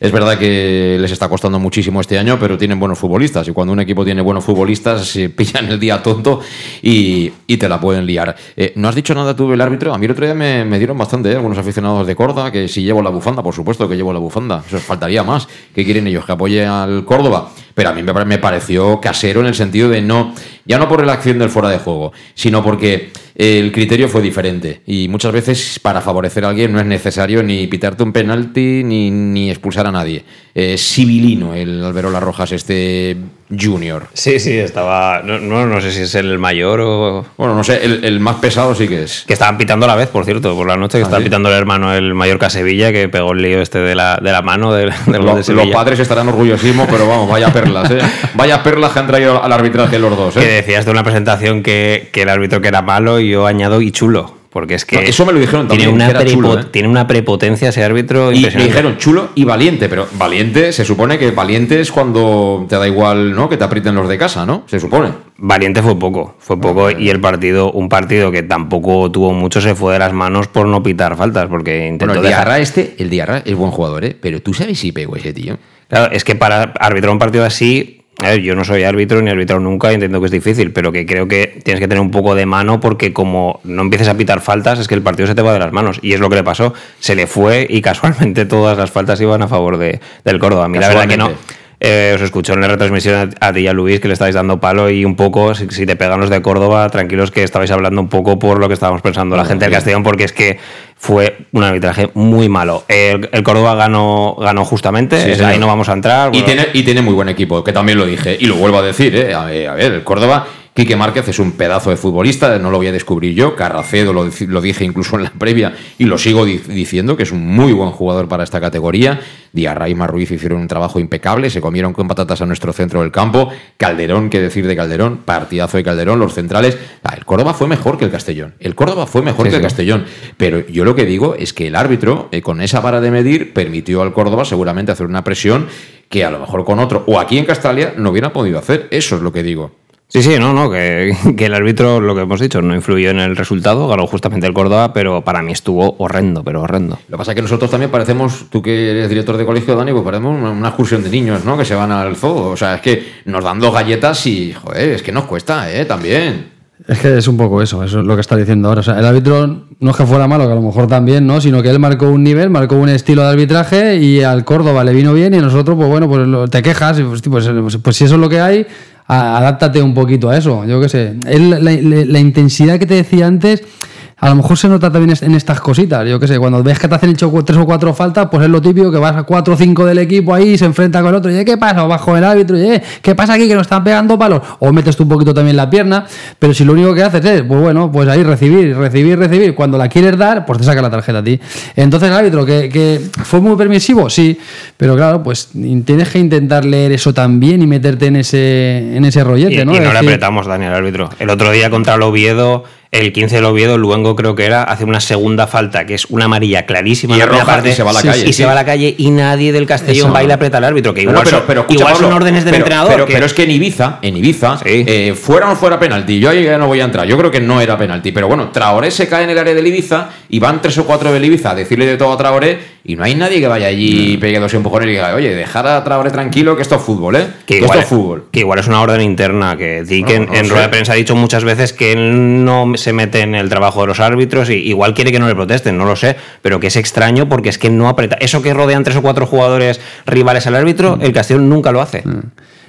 [SPEAKER 1] es verdad que les está costando muchísimo este año, pero tienen buenos futbolistas. Y cuando un equipo tiene buenos futbolistas, se *laughs* pillan el día tonto y, te la pueden liar. Eh, ¿No has dicho nada tú del árbitro? A mí el otro día me, dieron bastante, ¿eh? algunos aficionados de Córdoba, que si llevo la bufanda, por supuesto que llevo la bufanda. Eso faltaría más. ¿Qué quieren ellos? ¿Que apoye al Córdoba? Pero a mí me, me pareció casero en el sentido de no, ya no por la acción del fuera de juego, sino porque el criterio fue diferente. Y muchas veces para favorecer a alguien no es necesario ni pitarte un penalti ni, ni expulsar a nadie. Eh, civilino el Alberola Rojas, este junior.
[SPEAKER 2] Sí, sí, estaba. No, no, no sé si es el mayor o.
[SPEAKER 1] Bueno, no sé, el, el más pesado sí que es.
[SPEAKER 2] Que estaban pitando a la vez, por cierto, por la noche, que
[SPEAKER 1] ¿Ah,
[SPEAKER 2] estaba
[SPEAKER 1] sí?
[SPEAKER 2] pitando el hermano el Mallorca Sevilla, que pegó el lío este de la, de la mano del, de
[SPEAKER 1] Los,
[SPEAKER 2] Sevilla.
[SPEAKER 1] los padres estarán orgullosísimos, pero vamos, vaya perlas, ¿eh? Vaya perlas que han traído al arbitraje los dos,
[SPEAKER 2] Que
[SPEAKER 1] ¿eh?
[SPEAKER 2] Decías de una presentación que, que el árbitro que era malo y yo añado y chulo. Porque es que.
[SPEAKER 1] No, eso me lo dijeron
[SPEAKER 2] tiene
[SPEAKER 1] también,
[SPEAKER 2] una,
[SPEAKER 1] chulo, ¿eh?
[SPEAKER 2] tiene una prepotencia ese árbitro
[SPEAKER 1] Y me dijeron chulo y valiente, pero valiente se supone que valiente es cuando te da igual, ¿no? Que te aprieten los de casa, ¿no? Se supone.
[SPEAKER 2] Valiente fue poco, fue poco y el partido, un partido que tampoco tuvo mucho, se fue de las manos por no pitar faltas, porque intentó
[SPEAKER 1] Bueno, el
[SPEAKER 2] dejar-
[SPEAKER 1] Diarra este, el Diarra es buen jugador, ¿eh? Pero tú sabes si pegó ese tío.
[SPEAKER 2] Claro, es que para arbitrar un partido así, a ver, yo no soy árbitro ni he arbitrado nunca, entiendo que es difícil, pero que creo que tienes que tener un poco de mano porque como no empieces a pitar faltas, es que el partido se te va de las manos. Y es lo que le pasó. Se le fue y *laughs* casualmente todas las faltas iban a favor de, del Córdoba. A mí la verdad que no. Eh, os escuchó en la retransmisión a, a ti y a Luis que le estáis dando palo y un poco, si, si te pegan los de Córdoba, tranquilos que estabais hablando un poco por lo que estábamos pensando la gente del Castellón, porque es que fue un arbitraje muy malo. El, el Córdoba ganó, ganó justamente,
[SPEAKER 1] Sí,
[SPEAKER 2] es-
[SPEAKER 1] señor.
[SPEAKER 2] ahí no vamos a entrar.
[SPEAKER 1] Y tiene, y tiene muy buen equipo, que también lo dije. Y lo vuelvo a decir, ¿eh? A ver, a ver, el Córdoba, Quique Márquez es un pedazo de futbolista, no lo voy a descubrir yo. Carracedo lo, lo dije incluso en la previa y lo sigo di diciendo, que es un muy buen jugador para esta categoría. Diarra y Ruiz hicieron un trabajo impecable, se comieron con patatas a nuestro centro del campo. Calderón, qué decir de Calderón, partidazo de Calderón, los centrales. Ah, el Córdoba fue mejor que el Castellón. El Córdoba fue mejor
[SPEAKER 2] Sí,
[SPEAKER 1] que el. Castellón. Pero yo lo que digo es que el árbitro, eh, con esa vara de medir, permitió al Córdoba seguramente hacer una presión que a lo mejor con otro, o aquí en Castalia, no hubiera podido hacer. Eso es lo que digo.
[SPEAKER 2] Sí, sí, no, no, que, *laughs* que el árbitro, lo que hemos dicho, no influyó en el resultado, ganó justamente el Córdoba, pero para mí estuvo horrendo, pero horrendo.
[SPEAKER 1] Lo que pasa es que nosotros también parecemos, tú que eres director de colegio, Dani, pues parecemos una, excursión de niños, ¿no? Que se van al zoo. O sea, es que nos dan dos galletas y, joder, es que nos cuesta, ¿eh? También.
[SPEAKER 3] Es que es un poco eso, eso es lo que está diciendo ahora. O sea, el árbitro no es que fuera malo, que a lo mejor también, ¿no? Sino que él marcó un nivel, marcó un estilo de arbitraje y al Córdoba le vino bien y a nosotros, pues bueno, pues lo- te quejas y pues, pues, pues- pues si eso es lo que hay, adáptate un poquito a eso. Yo qué sé. La, la- la intensidad que te decía antes. A lo mejor se nota también en estas cositas. Yo qué sé, cuando ves que te hacen hecho tres o cuatro faltas, pues es lo típico que vas a cuatro o cinco del equipo ahí y se enfrenta con el otro. Y, "Eh, ¿qué pasa? O bajo el árbitro. Y, "Eh, ¿qué pasa aquí? Que nos están pegando palos. O metes tú un poquito también la pierna. Pero si lo único que haces es, pues bueno, pues ahí recibir, recibir, recibir. Cuando la quieres dar, pues te saca la tarjeta a ti. Entonces el árbitro, que, que fue muy permisivo, sí. Pero claro, pues tienes que intentar leer eso también y meterte en ese, en ese rollete,
[SPEAKER 2] Y,
[SPEAKER 3] ¿no?
[SPEAKER 2] y
[SPEAKER 3] Es
[SPEAKER 2] no le
[SPEAKER 3] decir,
[SPEAKER 2] apretamos, Daniel árbitro. El otro día contra el Oviedo, el 15 del Oviedo, Luengo creo que era, hace una segunda falta, que es una amarilla clarísima.
[SPEAKER 1] Y es y se va a la calle,
[SPEAKER 2] Y
[SPEAKER 1] sí.
[SPEAKER 2] se va a la calle y nadie del Castellón
[SPEAKER 1] Eso.
[SPEAKER 2] va y le aprieta al árbitro, que igual,
[SPEAKER 1] no, pero,
[SPEAKER 2] son,
[SPEAKER 1] pero escucha,
[SPEAKER 2] igual son órdenes del
[SPEAKER 1] pero-
[SPEAKER 2] entrenador.
[SPEAKER 1] Pero,
[SPEAKER 2] que-
[SPEAKER 1] pero es que en Ibiza, en Ibiza, eh, fuera o no fuera penalti, yo ahí ya no voy a entrar. Yo creo que no era penalti. Pero bueno, Traoré se cae en el área del Ibiza y van tres o cuatro del Ibiza a decirle de todo a Traoré y no hay nadie que vaya allí y pegue dos empujones y diga, oye, dejar a Traoré tranquilo que esto es fútbol, ¿eh?
[SPEAKER 2] que
[SPEAKER 1] Que,
[SPEAKER 2] igual,
[SPEAKER 1] esto es fútbol.
[SPEAKER 2] que igual es una orden interna, que Dick
[SPEAKER 1] No,
[SPEAKER 2] en, en rueda de prensa ha dicho muchas veces que él no se mete en el trabajo de los árbitros y igual quiere que no le protesten, no lo sé, pero que es extraño porque es que no aprieta. Eso que rodean tres o cuatro jugadores rivales al árbitro,
[SPEAKER 1] Mm.
[SPEAKER 2] el Castellón nunca lo hace.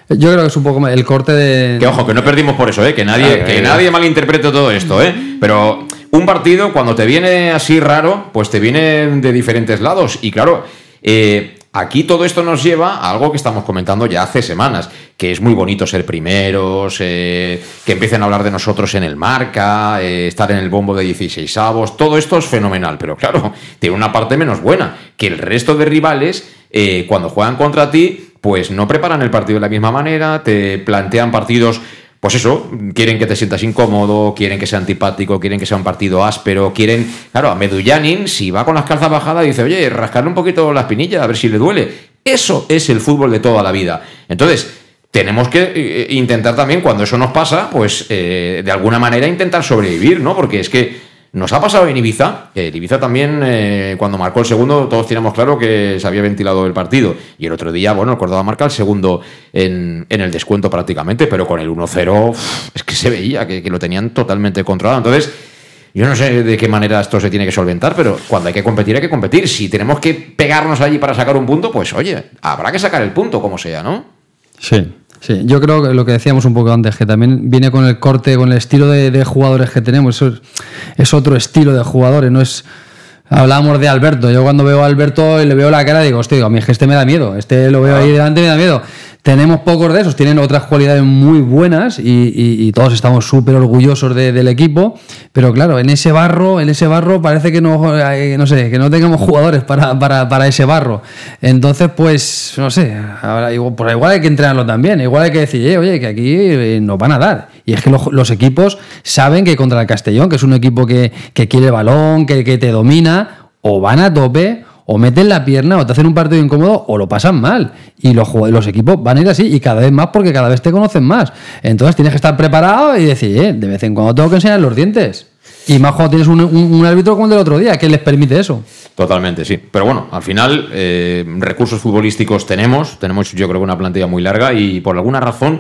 [SPEAKER 3] Yo creo que es un poco el corte de.
[SPEAKER 1] Que ojo, que no perdimos por eso, ¿eh? Que nadie,
[SPEAKER 2] Claro,
[SPEAKER 1] que
[SPEAKER 2] que-
[SPEAKER 1] nadie malinterprete todo esto, ¿eh? Pero un partido, cuando te viene así raro, pues te viene de diferentes lados. Y claro, eh, aquí todo esto nos lleva a algo que estamos comentando ya hace semanas, que es muy bonito ser primeros, eh, que empiecen a hablar de nosotros en el marca, eh, estar en el bombo de 16 avos, todo esto es fenomenal, pero claro, *laughs* tiene una parte menos buena, que el resto de rivales, eh, cuando juegan contra ti, pues no preparan el partido de la misma manera, te plantean partidos pues eso, quieren que te sientas incómodo, quieren que sea antipático, quieren que sea un partido áspero, quieren. Claro, a Medullanin, si va con las calzas bajadas, dice, oye, rascarle un poquito la espinilla, a ver si le duele. Eso es el fútbol de toda la vida. Entonces, tenemos que eh, intentar también, cuando eso nos pasa, pues eh, de alguna manera intentar sobrevivir, ¿no? Porque es que nos ha pasado en Ibiza, que Ibiza también, eh, cuando marcó el segundo, todos teníamos claro que se había ventilado el partido. Y el otro día, bueno, el Córdoba marca el segundo en, en el descuento prácticamente, pero con el 1-0 uf, es que se veía que, que lo tenían totalmente controlado. Entonces, yo no sé de qué manera esto se tiene que solventar, pero cuando hay que competir, hay que competir. Si tenemos que pegarnos allí para sacar un punto, pues oye, habrá que sacar el punto como sea, ¿no?
[SPEAKER 3] Sí. Sí, yo creo que lo que decíamos un poco antes, que también viene con el corte, con el estilo de, de jugadores que tenemos. Eso es, es otro estilo de jugadores, no es. Hablábamos de Alberto. Yo cuando veo a Alberto y le veo la cara, digo, hostia, a mí es que este me da miedo. Este lo veo ahí delante y me da miedo. Tenemos pocos de esos, tienen otras cualidades muy buenas y, todos estamos súper orgullosos de- del equipo. Pero claro, en ese barro, en ese barro parece que no, eh, no sé, que no tengamos jugadores para, para, para ese barro. Entonces, pues, no sé, ahora igual, pues igual hay que entrenarlo también. Igual hay que decir, "Eh, oye, que aquí eh, nos van a dar. Y es que los, los equipos saben que contra el Castellón, que es un equipo que, que quiere balón, que, que te domina, o van a tope o meten la pierna o te hacen un partido incómodo o lo pasan mal. Y los, equipos van a ir así y cada vez más porque cada vez te conocen más. Entonces tienes que estar preparado y decir, eh, de vez en cuando tengo que enseñar los dientes. Y más cuando tienes un, árbitro como el del otro día, que les permite eso.
[SPEAKER 1] Totalmente, sí. Pero bueno, al final, eh, recursos futbolísticos tenemos. Tenemos, yo creo una plantilla muy larga y por alguna razón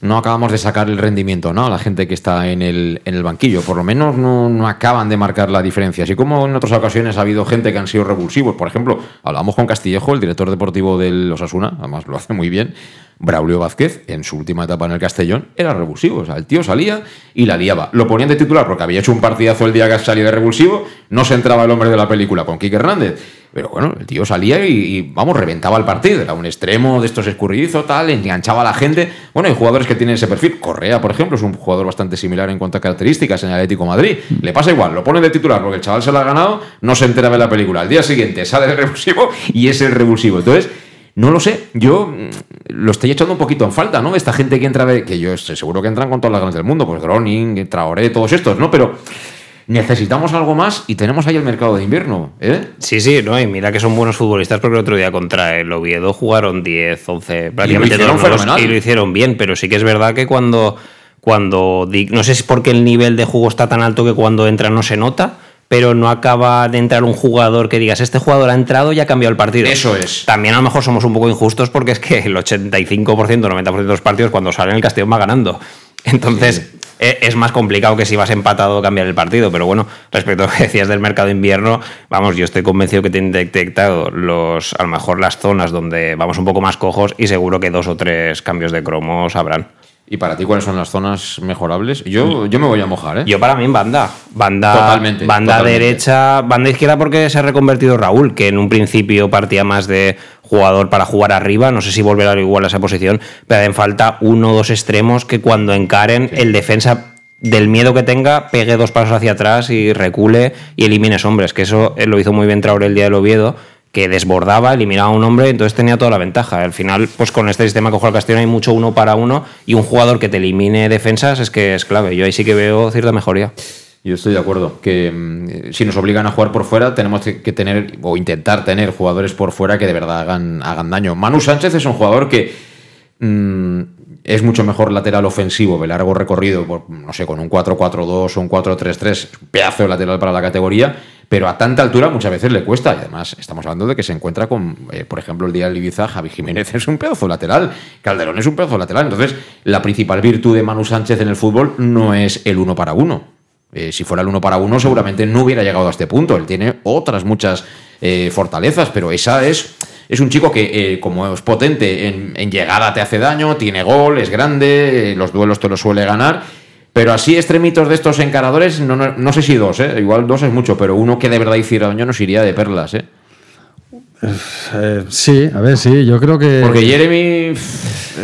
[SPEAKER 1] no acabamos de sacar el rendimiento ¿no? a la gente que está en el, en el banquillo. Por lo menos no, no acaban de marcar la diferencia. Así como en otras ocasiones ha habido gente que han sido revulsivos. Por ejemplo, hablamos con Castillejo, el director deportivo del Osasuna, además lo hace muy bien. Braulio Vázquez, en su última etapa en el Castellón, era revulsivo. O sea, el tío salía y la liaba. Lo ponían de titular porque había hecho un partidazo el día que salía de revulsivo, no se entraba el hombre de la película con Quique Hernández. Pero bueno, el tío salía y, vamos, reventaba el partido. Era un extremo de estos escurridizos, tal, enganchaba a la gente. Bueno, hay jugadores que tienen ese perfil. Correa, por ejemplo, es un jugador bastante similar en cuanto a características en el Atlético Madrid. Le pasa igual, lo pone de titular porque el chaval se la ha ganado, no se entera de la película. Al día siguiente sale de revulsivo y es el revulsivo. Entonces, no lo sé, yo mm, lo estoy echando un poquito en falta, ¿no? Esta gente que entra, de, que yo estoy seguro que entran con todas las ganas del mundo, pues Groning, Traoré, todos estos, ¿no? Pero necesitamos algo más y tenemos ahí el mercado de invierno, ¿eh?
[SPEAKER 2] Sí, sí, no, y mira que son buenos futbolistas porque el otro día contra el Oviedo jugaron 10, 11, prácticamente
[SPEAKER 1] y lo hicieron
[SPEAKER 2] todos los- y lo hicieron bien, pero sí que es verdad que cuando, cuando no sé si es porque el nivel de juego está tan alto que cuando entra no se nota, pero no acaba de entrar un jugador que digas, este jugador ha entrado y ha cambiado el partido.
[SPEAKER 1] Eso es.
[SPEAKER 2] También a lo mejor somos un poco injustos porque es que el 85%, 90% de los partidos cuando salen el Castellón va ganando. Entonces e- es más complicado que si vas empatado cambiar el partido. Pero bueno, respecto a lo que decías del mercado de invierno, vamos, yo estoy convencido que tienen detectado los, a lo mejor las zonas donde vamos un poco más cojos y seguro que dos o tres cambios de cromos habrán.
[SPEAKER 1] ¿Y para ti cuáles son las zonas mejorables? Yo, yo me voy a mojar, ¿eh?
[SPEAKER 2] Yo para mí en banda. Banda,
[SPEAKER 1] Totalmente,
[SPEAKER 2] banda
[SPEAKER 1] totalmente.
[SPEAKER 2] derecha, banda izquierda porque se ha reconvertido Raúl, que en un principio partía más de jugador para jugar arriba. No sé si volverá igual a esa posición, pero hacen falta uno o dos extremos que cuando encaren el defensa del miedo que tenga, pegue dos pasos hacia atrás y recule y elimines hombres. Que eso eh, lo hizo muy bien Traoré el día del Oviedo, que desbordaba, eliminaba a un hombre, entonces tenía toda la ventaja. Al final, pues con este sistema que juega el Castellón hay mucho uno para uno y un jugador que te elimine defensas es que es clave. Yo ahí sí que veo cierta mejoría.
[SPEAKER 1] Yo estoy de acuerdo que mm, si nos obligan a jugar por fuera tenemos que tener o intentar tener jugadores por fuera que de verdad hagan, hagan daño. Manu Sánchez es un jugador que mm, es mucho mejor lateral ofensivo de largo recorrido, no sé, con un 4-4-2 o un 4-3-3, es un pedazo de lateral para la categoría, pero a tanta altura muchas veces le cuesta. Y además estamos hablando de que se encuentra con, eh, por ejemplo, el día del Ibiza, Javi Jiménez *laughs* es un pedazo lateral, Calderón es un pedazo lateral. Entonces, la principal virtud de Manu Sánchez en el fútbol no es el uno para uno. Eh, si fuera el uno para uno, seguramente no hubiera llegado a este punto. Él tiene otras muchas eh, fortalezas, pero esa es. Es un chico que, como es potente en, en llegada, te hace daño, tiene gol, es grande, los duelos te los suele ganar. Pero así, extremitos de estos encaradores, no, no, no sé si dos, ¿eh? igual dos es mucho, pero uno que de verdad hiciera daño nos iría de perlas. ¿eh?
[SPEAKER 3] Eh, sí, a ver, sí, yo creo que.
[SPEAKER 1] Porque Jeremy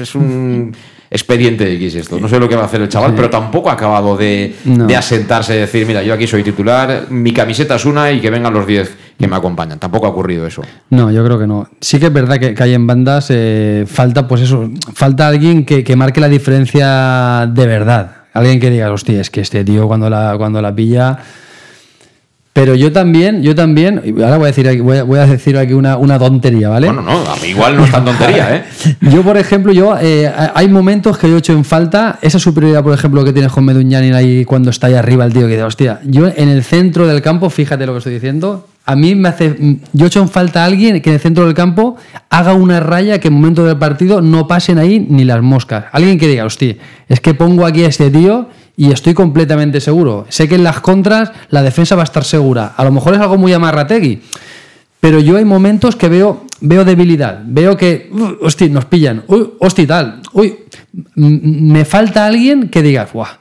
[SPEAKER 1] es un expediente X esto. No sé lo que va a hacer el chaval, pero tampoco ha acabado de,
[SPEAKER 3] No.
[SPEAKER 1] de asentarse y decir, mira, yo aquí soy titular, mi camiseta es una y que vengan los 10 que me acompañan. Tampoco ha ocurrido eso.
[SPEAKER 3] No, yo creo que no. Sí que es verdad que, que hay en bandas, eh, falta pues eso, falta alguien que, que marque la diferencia de verdad. Alguien que diga, hostia, es que este tío cuando la, cuando la pilla... Pero yo también, yo también, ahora voy a decir aquí, voy a, voy a decir aquí una, una tontería, ¿vale?
[SPEAKER 1] Bueno, no, a mí igual no es tan tontería, *laughs* ¿eh?
[SPEAKER 3] Yo, por ejemplo, yo eh, hay momentos que yo he hecho en falta esa superioridad, por ejemplo, que tiene con Meduñanin ahí cuando está ahí arriba el tío que dice, hostia, yo en el centro del campo, fíjate lo que estoy diciendo, a mí me hace, yo he hecho en falta a alguien que en el centro del campo haga una raya que en momento del partido no pasen ahí ni las moscas. Alguien que diga, hostia, es que pongo aquí a este tío y estoy completamente seguro. Sé que en las contras la defensa va a estar segura. A lo mejor es algo muy amarrategui. Pero yo hay momentos que veo, veo debilidad. Veo que, uh, hostia, nos pillan. Uy, hostia, tal. Uy, me falta alguien que diga, Buah,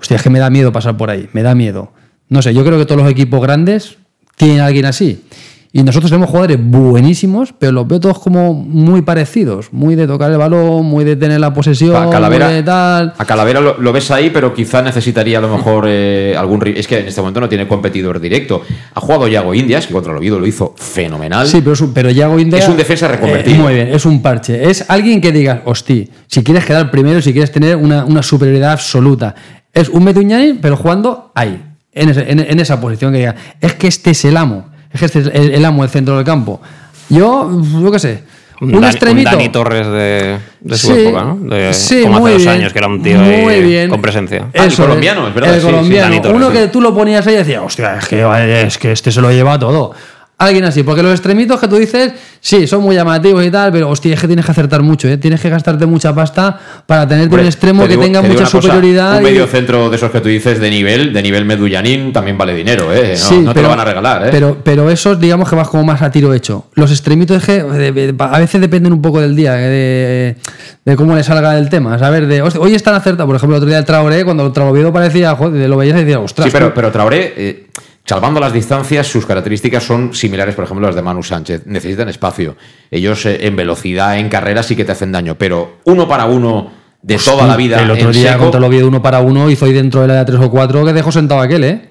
[SPEAKER 3] hostia, es que me da miedo pasar por ahí. Me da miedo. No sé, yo creo que todos los equipos grandes tienen a alguien así. Y nosotros tenemos jugadores buenísimos, pero los veo todos como muy parecidos. Muy de tocar el balón, muy de tener la posesión,
[SPEAKER 1] A Calavera,
[SPEAKER 3] muy de tal.
[SPEAKER 1] a Calavera lo, lo ves ahí, pero quizá necesitaría a lo mejor eh, algún... Es que en este momento no tiene competidor directo. Ha jugado Yago Indias, que contra el Oviedo lo hizo fenomenal.
[SPEAKER 3] Sí, pero, un- pero Yago India.
[SPEAKER 1] Es un defensa reconvertido.
[SPEAKER 3] eh, muy bien, es un parche. Es alguien que diga, hostia, si quieres quedar primero, si quieres tener una, una superioridad absoluta. Es un Meduñani, pero jugando ahí, en, ese- en- en esa posición que diga, es que este es el amo. Es que este es el, el amo del centro del campo. Yo, yo qué sé. Un,
[SPEAKER 2] Dan-
[SPEAKER 3] extremito.
[SPEAKER 2] Dani Torres de, de su
[SPEAKER 3] Sí,
[SPEAKER 2] época, ¿no? De,
[SPEAKER 3] sí,
[SPEAKER 2] como hace dos
[SPEAKER 3] bien,
[SPEAKER 2] años, que era un tío
[SPEAKER 3] muy
[SPEAKER 2] ahí
[SPEAKER 3] bien.
[SPEAKER 2] con presencia.
[SPEAKER 1] Ah, el colombiano, es verdad,
[SPEAKER 3] El
[SPEAKER 1] sí, sí,
[SPEAKER 3] colombiano.
[SPEAKER 2] Dani Torres,
[SPEAKER 3] Uno
[SPEAKER 2] sí.
[SPEAKER 3] que tú lo ponías ahí y decías, hostia, es que, es que este se lo lleva todo. Alguien así, porque los extremitos que tú dices, sí, son muy llamativos y tal, pero hostia, es que tienes que acertar mucho, ¿eh? tienes que gastarte mucha pasta para tener un extremo
[SPEAKER 1] Te
[SPEAKER 3] que tenga
[SPEAKER 1] te
[SPEAKER 3] mucha
[SPEAKER 1] cosa,
[SPEAKER 3] superioridad.
[SPEAKER 1] un
[SPEAKER 3] y-
[SPEAKER 1] medio centro de esos que tú dices de nivel, de nivel Medullanín, también vale dinero, ¿eh? No,
[SPEAKER 3] Sí,
[SPEAKER 1] no te
[SPEAKER 3] pero-
[SPEAKER 1] lo van a regalar, ¿eh?
[SPEAKER 3] Pero, pero esos, digamos que vas como más a tiro hecho. Los extremitos es que a veces dependen un poco del día, eh, de, de cómo le salga el tema. ¿sabes? De, hostia, hoy están acertados. Por ejemplo, el otro día el Traoré, cuando el Traoviedo parecía, joder, lo veías y decías, ostras.
[SPEAKER 1] Sí, pero,
[SPEAKER 3] tú".
[SPEAKER 1] pero Traoré, eh, salvando las distancias, sus características son similares, por ejemplo, a las de Manu Sánchez. Necesitan espacio. Ellos eh, en velocidad, en carrera, sí que te hacen daño, pero uno para uno de
[SPEAKER 3] Hostia,
[SPEAKER 1] toda la vida.
[SPEAKER 3] El otro
[SPEAKER 1] en
[SPEAKER 3] día
[SPEAKER 1] seco,
[SPEAKER 3] contra el Oviedo uno para uno hizo ahí dentro de la de tres o cuatro que dejó sentado aquel, ¿eh?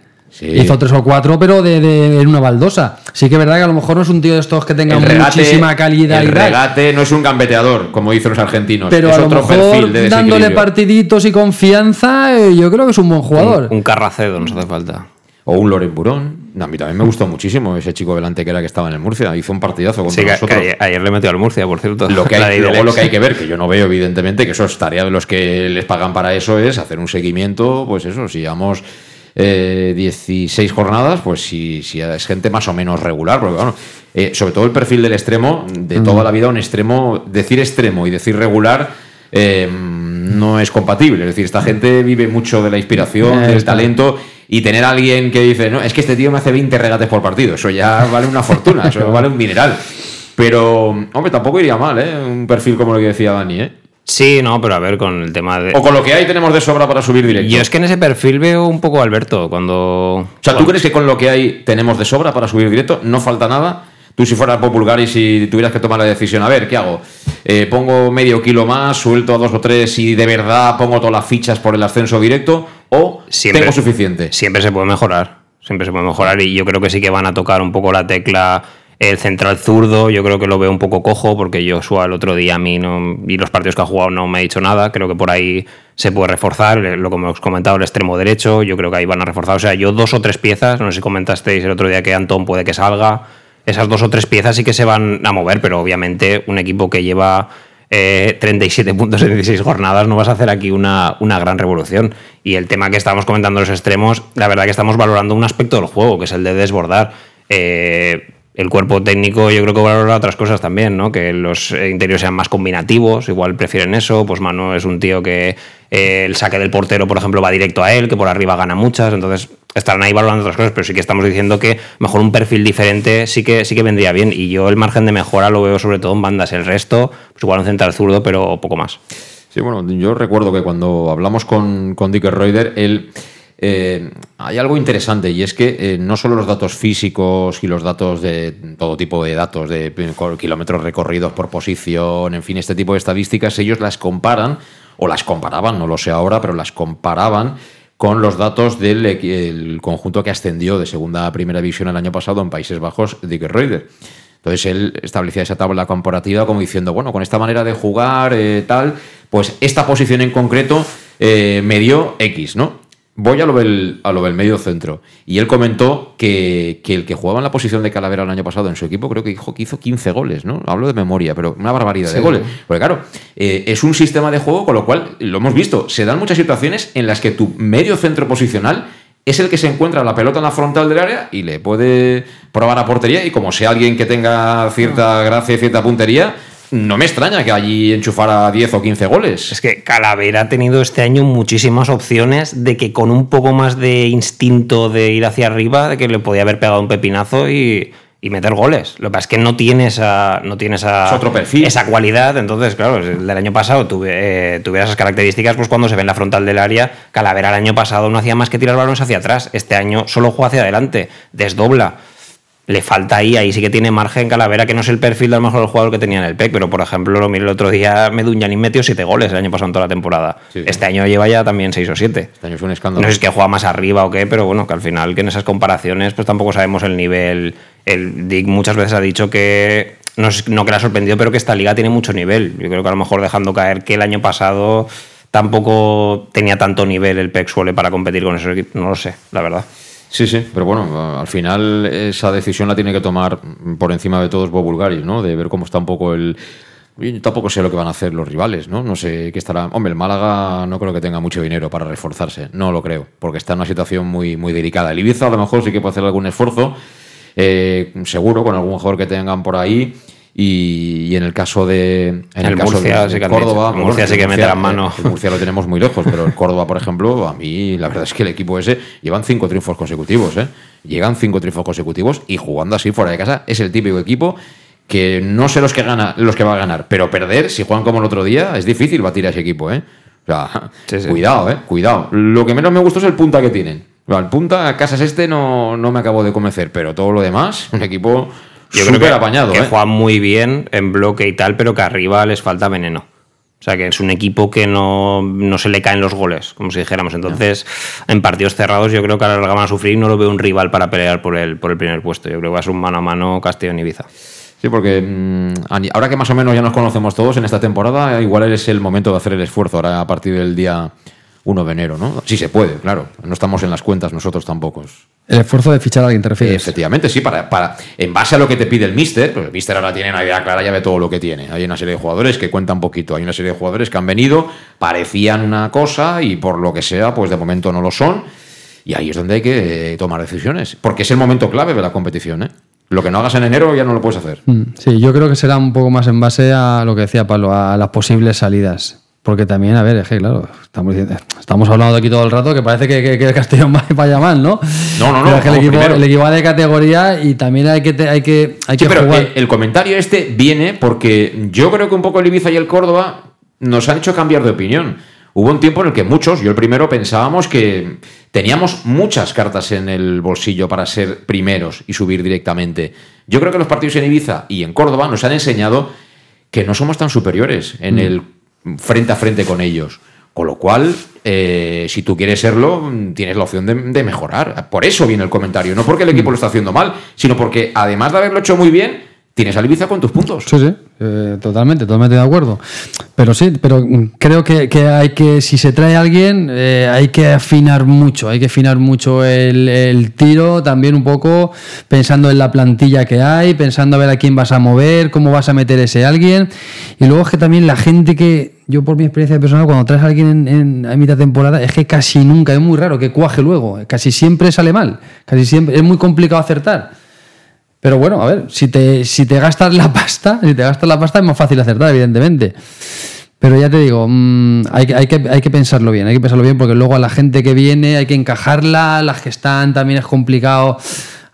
[SPEAKER 3] Hizo tres o cuatro, pero de, de- en una baldosa. Sí que es verdad que a lo mejor no es un tío de estos que tenga
[SPEAKER 1] regate,
[SPEAKER 3] muchísima calidad
[SPEAKER 1] el regate no es un gambeteador, como dicen los argentinos.
[SPEAKER 3] Pero
[SPEAKER 1] es
[SPEAKER 3] a lo
[SPEAKER 1] otro
[SPEAKER 3] mejor
[SPEAKER 1] perfil de
[SPEAKER 3] dándole partiditos y confianza, eh, yo creo que es un buen jugador.
[SPEAKER 2] Un, un Carracedo nos hace falta.
[SPEAKER 1] O un Loren Burón. A mí también me gustó muchísimo ese chico delante que era que estaba en el Murcia. Hizo un partidazo contra
[SPEAKER 2] Sí, que,
[SPEAKER 1] nosotros.
[SPEAKER 2] ayer, ayer le metió al Murcia, por cierto.
[SPEAKER 1] Lo que *laughs* hay, luego lo que hay que ver, que yo no veo, evidentemente, que eso es tarea de los que les pagan para eso, es hacer un seguimiento, pues eso, si llevamos eh, 16 jornadas, pues si, si es gente más o menos regular, porque bueno, eh, sobre todo el perfil del extremo, de toda la vida un extremo, decir extremo y decir regular eh, no es compatible, es decir, esta gente vive mucho de la inspiración,
[SPEAKER 3] Eh,
[SPEAKER 1] del talento, y tener a alguien que dice, no, es que este tío me hace 20 regates por partido, eso ya *laughs* vale una fortuna, eso vale un mineral. Pero, hombre, tampoco iría mal, ¿eh? Un perfil como el que decía Dani, ¿eh?
[SPEAKER 2] Sí, no, pero a ver, con el tema de.
[SPEAKER 1] O con lo que hay tenemos de sobra para subir directo.
[SPEAKER 2] Yo es que en ese perfil veo un poco a Alberto cuando.
[SPEAKER 1] O sea, ¿tú crees que con lo que hay tenemos de sobra para subir directo? ¿No falta nada? Tú si fueras Populgar y si tuvieras que tomar la decisión, a ver, ¿qué hago? Eh, ¿Pongo medio kilo más, suelto a dos o tres y de verdad pongo todas las fichas por el ascenso directo? ¿O tengo suficiente?
[SPEAKER 2] Siempre se puede mejorar. Siempre se puede mejorar. Y yo creo que sí que van a tocar un poco la tecla. El central zurdo, yo creo que lo veo un poco cojo, porque Joshua el otro día a mí no, y los partidos que ha jugado no me ha dicho nada. Creo que por ahí se puede reforzar. Lo que hemos comentado, el extremo derecho, yo creo que ahí van a reforzar. O sea, yo dos o tres piezas, no sé si comentasteis el otro día que Antón puede que salga. Esas dos o tres piezas sí que se van a mover, pero obviamente un equipo que lleva eh, 37 puntos en 16 jornadas, no vas a hacer aquí una, una gran revolución. Y el tema que estábamos comentando en los extremos, la verdad que estamos valorando un aspecto del juego, que es el de desbordar. Eh, el cuerpo técnico yo creo que valora otras cosas también, ¿no? Que los interiores sean más combinativos, igual prefieren eso. Pues Manu es un tío que eh, el saque del portero, por ejemplo, va directo a él, que por arriba gana muchas, entonces estarán ahí valorando otras cosas, pero sí que estamos diciendo que mejor un perfil diferente sí que, sí que vendría bien. Y yo el margen de mejora lo veo sobre todo en bandas, el resto, pues igual un central zurdo, pero poco más.
[SPEAKER 1] Sí, bueno, yo recuerdo que cuando hablamos con, con Dicker Reuter, él. eh, hay algo interesante y es que eh, no solo los datos físicos y los datos de todo tipo de datos, de kilómetros recorridos por posición, en fin, este tipo de estadísticas, ellos las comparan, o las comparaban, no lo sé ahora, pero las comparaban con los datos del conjunto que ascendió de segunda a primera división el año pasado en Países Bajos, Dicker Reuter. Entonces él establecía esa tabla comparativa como diciendo, bueno, con esta manera de jugar, eh, tal, pues esta posición en concreto eh, me dio X, ¿no? Voy a lo, del, a lo del medio centro. Y él comentó que, que el que jugaba en la posición de Calavera el año pasado en su equipo, creo que dijo que hizo 15 goles, ¿no? Hablo de memoria, pero una barbaridad de goles. Porque claro, eh, es un sistema de juego con lo cual, lo hemos visto, se dan muchas situaciones en las que tu medio centro posicional es el que se encuentra la pelota en la frontal del área y le puede probar a portería y como sea alguien que tenga cierta gracia y cierta puntería, no me extraña que allí enchufara 10 o 15 goles.
[SPEAKER 2] Es que Calavera ha tenido este año muchísimas opciones de que con un poco más de instinto de ir hacia arriba, de que le podía haber pegado un pepinazo y, y meter goles. Lo que pasa es que no tiene esa, no tiene esa,
[SPEAKER 1] Es otro perfil.
[SPEAKER 2] esa cualidad. Entonces, claro, el del año pasado tuve, eh, tuviera esas características, pues cuando se ve en la frontal del área, Calavera el año pasado no hacía más que tirar balones hacia atrás. Este año solo juega hacia adelante, desdobla. Le falta ahí, ahí sí que tiene margen Calavera, que no es el perfil de a lo mejor el jugador que tenía en el PEC, pero por ejemplo, lo miré el otro día, Medunyanin metió siete goles el año pasado en toda la temporada. Este año lleva ya también seis o siete.
[SPEAKER 1] Este año es un escándalo.
[SPEAKER 2] No sé si es que juega más arriba o qué, pero bueno, que al final que en esas comparaciones pues tampoco sabemos el nivel. El Dick muchas veces ha dicho que no, no que le ha sorprendido, pero que esta liga tiene mucho nivel. Yo creo que a lo mejor dejando caer que el año pasado tampoco tenía tanto nivel el PEC suele para competir con esos equipos. No lo sé, la verdad.
[SPEAKER 1] Sí, sí, pero bueno, al final esa decisión la tiene que tomar por encima de todos Bob Bulgaris, ¿no? De ver cómo está un poco el... Yo tampoco sé lo que van a hacer los rivales, ¿no? No sé qué estará... Hombre, el Málaga no creo que tenga mucho dinero para reforzarse, no lo creo, porque está en una situación muy, muy delicada. El Ibiza a lo mejor sí que puede hacer algún esfuerzo, eh, seguro, con algún jugador que tengan por ahí. Y, y en el caso de en el,
[SPEAKER 2] El
[SPEAKER 1] caso
[SPEAKER 2] Murcia
[SPEAKER 1] de,
[SPEAKER 2] sí que
[SPEAKER 1] Córdoba.
[SPEAKER 2] El Murcia sí que mete la mano.
[SPEAKER 1] el Murcia lo tenemos muy lejos, pero el Córdoba, por ejemplo, a mí la verdad es que el equipo ese llevan cinco triunfos consecutivos, ¿eh? Llegan cinco triunfos consecutivos y jugando así fuera de casa es el típico equipo que no sé los que gana, los que va a ganar, pero perder si juegan como el otro día es difícil batir a ese equipo, ¿eh? O sea,
[SPEAKER 2] Sí, sí.
[SPEAKER 1] cuidado, ¿eh? Cuidado. Lo que menos me gustó es el punta que tienen. El punta Casas este no, no me acabo de convencer, pero todo lo demás, un equipo
[SPEAKER 2] Yo creo
[SPEAKER 1] súper
[SPEAKER 2] que,
[SPEAKER 1] apañado,
[SPEAKER 2] que
[SPEAKER 1] ¿eh?
[SPEAKER 2] juegan muy bien en bloque y tal, pero que arriba les falta veneno. O sea, que es un equipo que no, no se le caen los goles, como si dijéramos. Entonces, en partidos cerrados, yo creo que a la larga van a sufrir y no lo veo un rival para pelear por el, por el primer puesto. Yo creo que va a ser un mano a mano Castellón-Ibiza.
[SPEAKER 1] Sí, porque mm, ahora que más o menos ya nos conocemos todos en esta temporada, igual es el momento de hacer el esfuerzo ahora a partir del día 1 de enero, ¿no? Sí se puede, claro. No estamos en las cuentas nosotros tampoco.
[SPEAKER 3] El esfuerzo de fichar a alguien te refieres.
[SPEAKER 1] Efectivamente, sí, para, para, en base a lo que te pide el míster, pues el míster ahora tiene una idea clara, ya ve todo lo que tiene. Hay una serie de jugadores que cuentan poquito, hay una serie de jugadores que han venido, parecían una cosa y por lo que sea, pues de momento no lo son. Y ahí es donde hay que eh, tomar decisiones, porque es el momento clave de la competición. ¿eh? Lo que no hagas en enero ya no lo puedes hacer.
[SPEAKER 3] Mm, Sí, yo creo que será un poco más en base a lo que decía Pablo, a las posibles salidas. Porque también, a ver, es que claro, estamos, estamos hablando de aquí todo el rato que parece que, que, que el Castellón va, vaya mal, ¿no?
[SPEAKER 1] No, no, no,
[SPEAKER 3] Pero es que el equipo,
[SPEAKER 1] primero.
[SPEAKER 3] el equipo va de categoría y también hay que, hay que, hay
[SPEAKER 1] Sí,
[SPEAKER 3] que
[SPEAKER 1] pero
[SPEAKER 3] jugar.
[SPEAKER 1] eh, el comentario este viene porque yo creo que un poco el Ibiza y el Córdoba nos han hecho cambiar de opinión. Hubo un tiempo en el que muchos, yo el primero, pensábamos que teníamos muchas cartas en el bolsillo para ser primeros y subir directamente. Yo creo que los partidos en Ibiza y en Córdoba nos han enseñado que no somos tan superiores en
[SPEAKER 3] Mm.
[SPEAKER 1] el frente a frente con ellos. Con lo cual, eh, si tú quieres serlo, mm, tienes la opción de, de mejorar. Por eso viene el comentario. No porque el equipo lo está haciendo mal, sino porque además de haberlo hecho muy bien, tienes al Ibiza con tus puntos.
[SPEAKER 3] Sí, sí, eh, totalmente, totalmente de acuerdo. Pero sí, pero mm, creo que, que hay que, si se trae a alguien, eh, hay que afinar mucho, hay que afinar mucho el, el tiro, también un poco pensando en la plantilla que hay, pensando a ver a quién vas a mover, cómo vas a meter ese alguien. Y luego es que también la gente que, yo por mi experiencia personal, cuando traes a alguien en, mitad temporada, es que casi nunca, es muy raro que cuaje luego, casi siempre sale mal, casi siempre, es muy complicado acertar. Pero bueno, a ver, si te, si te gastas la pasta, si te gastas la pasta es más fácil acertar, evidentemente. Pero ya te digo, mm, hay, que- hay, que, hay que pensarlo bien, hay que pensarlo bien porque luego a la gente que viene hay que encajarla, las que están también es complicado.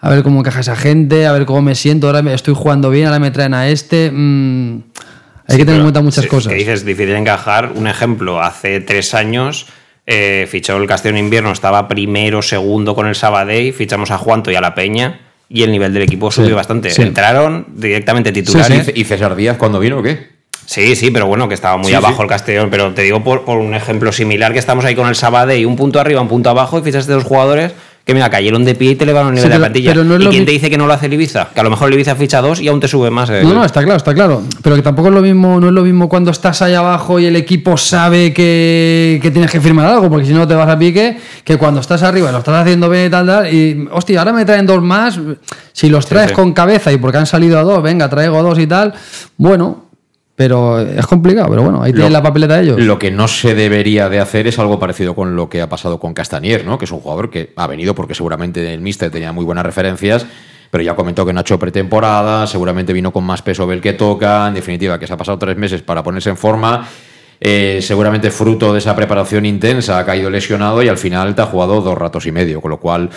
[SPEAKER 3] A ver cómo encaja esa gente, a ver cómo me siento, ahora me estoy jugando bien, ahora me traen a este. mm, hay que tener en cuenta muchas
[SPEAKER 2] Sí,
[SPEAKER 3] cosas.
[SPEAKER 2] Que dices difícil encajar. Un ejemplo, hace tres años eh, fichó el Castellón Invierno, estaba primero, segundo con el Sabadell, fichamos a Juanto y a la Peña y el nivel del equipo subió
[SPEAKER 3] Sí,
[SPEAKER 2] bastante.
[SPEAKER 3] sí.
[SPEAKER 2] Entraron directamente titulares.
[SPEAKER 1] ¿Y César Díaz cuando vino o qué?
[SPEAKER 2] Sí, sí, pero bueno, que estaba muy
[SPEAKER 1] Sí,
[SPEAKER 2] abajo
[SPEAKER 1] sí.
[SPEAKER 2] el Castellón. Pero te digo por, por un ejemplo similar que estamos ahí con el Sabadell, un punto arriba, un punto abajo, y fichaste dos jugadores que, mira, cayeron de pie y te elevaron el
[SPEAKER 3] Sí,
[SPEAKER 2] nivel de la plantilla.
[SPEAKER 3] pero no
[SPEAKER 2] ¿Y quién te dice que no lo hace el Ibiza? Que a lo mejor el Ibiza ficha dos y aún te sube más. el-
[SPEAKER 3] No, no, está claro, está claro. Pero que tampoco es lo mismo, no es lo mismo cuando estás ahí abajo y el equipo sabe que, que tienes que firmar algo, porque si no te vas a pique, que cuando estás arriba y lo estás haciendo bien y tal, tal, y hostia, ahora me traen dos más. Si los traes
[SPEAKER 2] sí.
[SPEAKER 3] con cabeza y porque han salido a dos, venga, traigo dos y tal, bueno, pero es complicado, pero bueno, ahí
[SPEAKER 1] Lo-
[SPEAKER 3] tienes la papeleta de ellos.
[SPEAKER 1] Lo que no se debería de hacer es algo parecido con lo que ha pasado con Castanier, ¿no? Que es un jugador que ha venido porque seguramente el míster tenía muy buenas referencias, pero ya comentó que no ha hecho pretemporada, seguramente vino con más peso del que toca, en definitiva, que se ha pasado tres meses para ponerse en forma. eh, seguramente fruto de esa preparación intensa ha caído lesionado y al final te ha jugado dos ratos y medio, con lo cual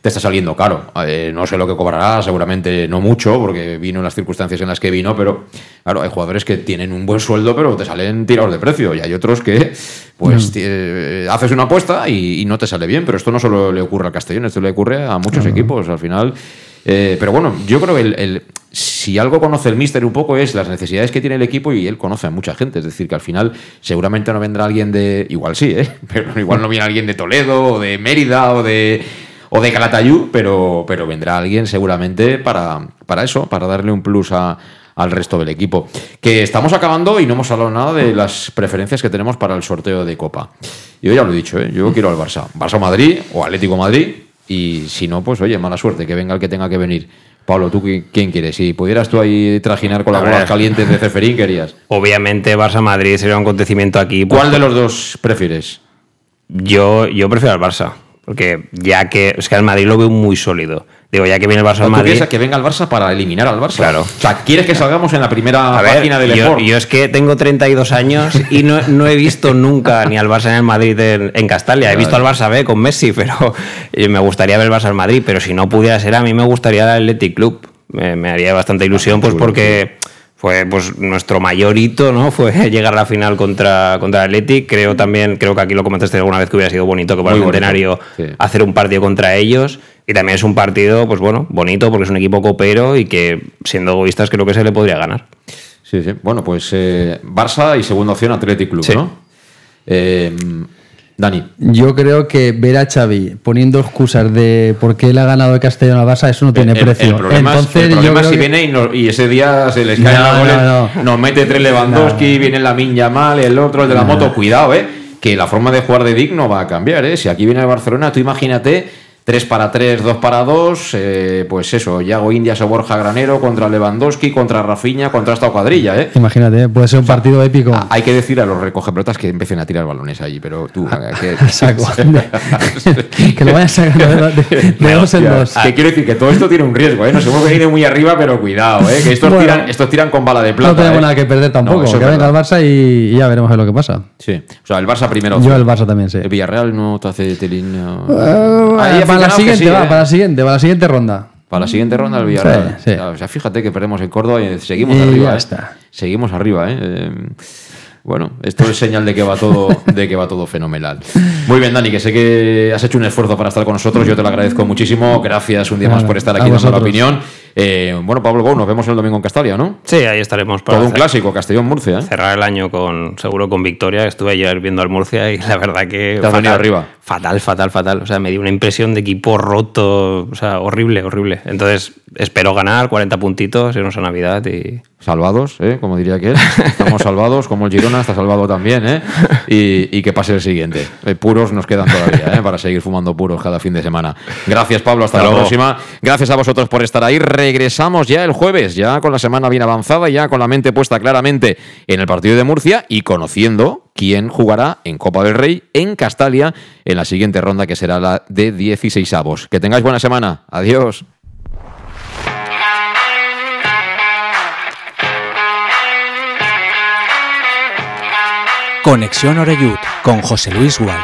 [SPEAKER 1] te está saliendo caro. Eh, no sé lo que cobrará, seguramente no mucho, porque vino en las circunstancias en las que vino, pero claro, hay jugadores que tienen un buen sueldo, pero te salen tirados de precio, y hay otros que, pues, eh, haces una apuesta y, y no te sale bien, pero esto no solo le ocurre al Castellón, esto le ocurre a muchos equipos, al final. Eh, pero bueno, yo creo que el, el- si algo conoce el míster un poco es las necesidades que tiene el equipo y él conoce a mucha gente. Es decir, que al final seguramente no vendrá alguien de. Igual sí, ¿eh? *laughs* Pero igual no viene alguien de Toledo o de Mérida o de. O de Calatayud, pero, pero vendrá alguien seguramente para, para eso, para darle un plus a, al resto del equipo. Que estamos acabando y no hemos hablado nada de las preferencias que tenemos para el sorteo de Copa. Yo ya lo he dicho, ¿eh? yo quiero al Barça. Barça Madrid o Atlético Madrid. Y si no, pues oye, mala suerte, que venga el que tenga que venir. Pablo, ¿tú qui- quién quieres? Si pudieras tú ahí trajinar con las bolas calientes de Ceferín, querías.
[SPEAKER 2] Obviamente Barça-Madrid sería un acontecimiento aquí. pues,
[SPEAKER 1] ¿Cuál de los dos prefieres?
[SPEAKER 2] Yo, yo prefiero al Barça. Porque ya que. Es que al Madrid lo veo muy sólido. Digo, ya que viene el Barça al
[SPEAKER 1] ¿Tú
[SPEAKER 2] Madrid.
[SPEAKER 1] piensas que venga el Barça para eliminar al Barça?
[SPEAKER 2] Claro.
[SPEAKER 1] O sea, ¿quieres que salgamos en la primera
[SPEAKER 2] A ver,
[SPEAKER 1] página del
[SPEAKER 2] yo,
[SPEAKER 1] Sport?
[SPEAKER 2] yo es que tengo 32 años y no, no he visto nunca ni al Barça ni al Madrid en, en Castalia. He visto al Barça B con Messi, pero me gustaría ver el Barça al Madrid. Pero si no pudiera ser, a mí me gustaría el Athletic Club. Me, me haría bastante ilusión, pues porque fue pues nuestro mayor hito, ¿no? *laughs* Fue llegar a la final contra, contra. Creo también, creo que aquí lo comentaste alguna vez que hubiera sido bonito que para
[SPEAKER 1] Muy
[SPEAKER 2] el centenario
[SPEAKER 1] sí.
[SPEAKER 2] hacer un partido contra ellos. Y también es un partido, pues bueno, bonito porque es un equipo copero y que, siendo egoístas, creo que se le podría ganar.
[SPEAKER 1] Sí, sí. Bueno, pues eh, Barça y segunda opción Athletic Club,
[SPEAKER 2] Sí.
[SPEAKER 1] ¿no? Eh, Dani.
[SPEAKER 3] Yo creo que ver a Xavi poniendo excusas de por qué él ha ganado el Castellón al Barça, eso no tiene
[SPEAKER 1] el,
[SPEAKER 3] precio.
[SPEAKER 1] el problema, es-
[SPEAKER 3] Entonces,
[SPEAKER 1] el
[SPEAKER 3] yo
[SPEAKER 1] es si
[SPEAKER 3] que-
[SPEAKER 1] viene y, no- y ese día se les cae
[SPEAKER 3] No,
[SPEAKER 1] la
[SPEAKER 3] no, no.
[SPEAKER 1] nos mete tres Lewandowski, viene la Minya mal, el otro, el de la moto. Cuidado, ¿eh? Que la forma de jugar de Dick no va a cambiar, ¿eh? Si aquí viene el Barcelona, tú imagínate. 3 para 3, 2 para 2, pues eso, Yago Indias o Borja Granero contra Lewandowski, contra Rafinha, contra esta cuadrilla, ¿eh?
[SPEAKER 3] Imagínate, puede ser un partido épico.
[SPEAKER 1] Ah, Hay que decir a los recogepelotas que empiecen a tirar balones allí, pero tú. Que, *laughs*
[SPEAKER 3] Saco. *laughs* que lo vayan sacando de, de- *laughs* dos en dos.
[SPEAKER 1] Que quiero decir que todo esto tiene un riesgo, ¿eh? Nos hemos venido muy arriba, pero cuidado, ¿eh? Que estos,
[SPEAKER 3] Bueno.
[SPEAKER 1] tiran, estos tiran con bala de plata.
[SPEAKER 3] No tenemos
[SPEAKER 1] ¿eh?
[SPEAKER 3] nada que perder tampoco.
[SPEAKER 1] No,
[SPEAKER 3] que venga el. Barça y, y ya veremos a ver lo que pasa.
[SPEAKER 1] Sí. O sea, el Barça primero.
[SPEAKER 3] Yo el Barça también, sí.
[SPEAKER 1] El Villarreal no te hace telín. no.
[SPEAKER 3] Eh,
[SPEAKER 1] Hay
[SPEAKER 3] para la siguiente,
[SPEAKER 1] sí,
[SPEAKER 3] va,
[SPEAKER 1] ¿eh?
[SPEAKER 3] para la siguiente, para la siguiente ronda.
[SPEAKER 1] Para la siguiente ronda el Villarreal.
[SPEAKER 3] Sí, sí.
[SPEAKER 1] O sea, fíjate que perdemos en Córdoba y seguimos
[SPEAKER 3] Y
[SPEAKER 1] arriba.
[SPEAKER 3] ya
[SPEAKER 1] ¿eh?
[SPEAKER 3] está.
[SPEAKER 1] Seguimos arriba, ¿eh? Eh, Bueno, esto es señal de que va todo, de que va todo fenomenal. Muy bien, Dani, que sé que has hecho un esfuerzo para estar con nosotros. Yo te lo agradezco muchísimo. Gracias un día más por estar aquí dando la opinión. Eh, bueno, Pablo Gou, nos vemos el domingo en Castalia, ¿no?
[SPEAKER 2] Sí, ahí estaremos para
[SPEAKER 1] Todo un clásico, Castellón-Murcia. ¿eh?
[SPEAKER 2] cerrar el año con seguro con victoria. Estuve ayer viendo al Murcia y la verdad que
[SPEAKER 1] Te has venido arriba.
[SPEAKER 2] fatal, fatal, fatal. O sea, me dio una impresión de equipo roto, o sea, horrible, horrible. Entonces espero ganar 40 puntitos, irnos a Navidad y
[SPEAKER 1] Salvados, ¿eh? como diría aquel. Estamos salvados, como el Girona está salvado también, ¿eh? y, y que pase el siguiente. Eh, puros nos quedan todavía, ¿eh? para seguir fumando puros cada fin de semana. Gracias, Pablo, hasta,
[SPEAKER 2] Hasta
[SPEAKER 1] la
[SPEAKER 2] luego.
[SPEAKER 1] próxima. Gracias a vosotros por estar ahí. Regresamos ya el jueves, ya con la semana bien avanzada, ya con la mente puesta claramente en el partido de Murcia y conociendo quién jugará en Copa del Rey en Castalia en la siguiente ronda, que será la de 16 avos. Que tengáis buena semana. Adiós.
[SPEAKER 6] Conexión Oreyud con José Luis Gual.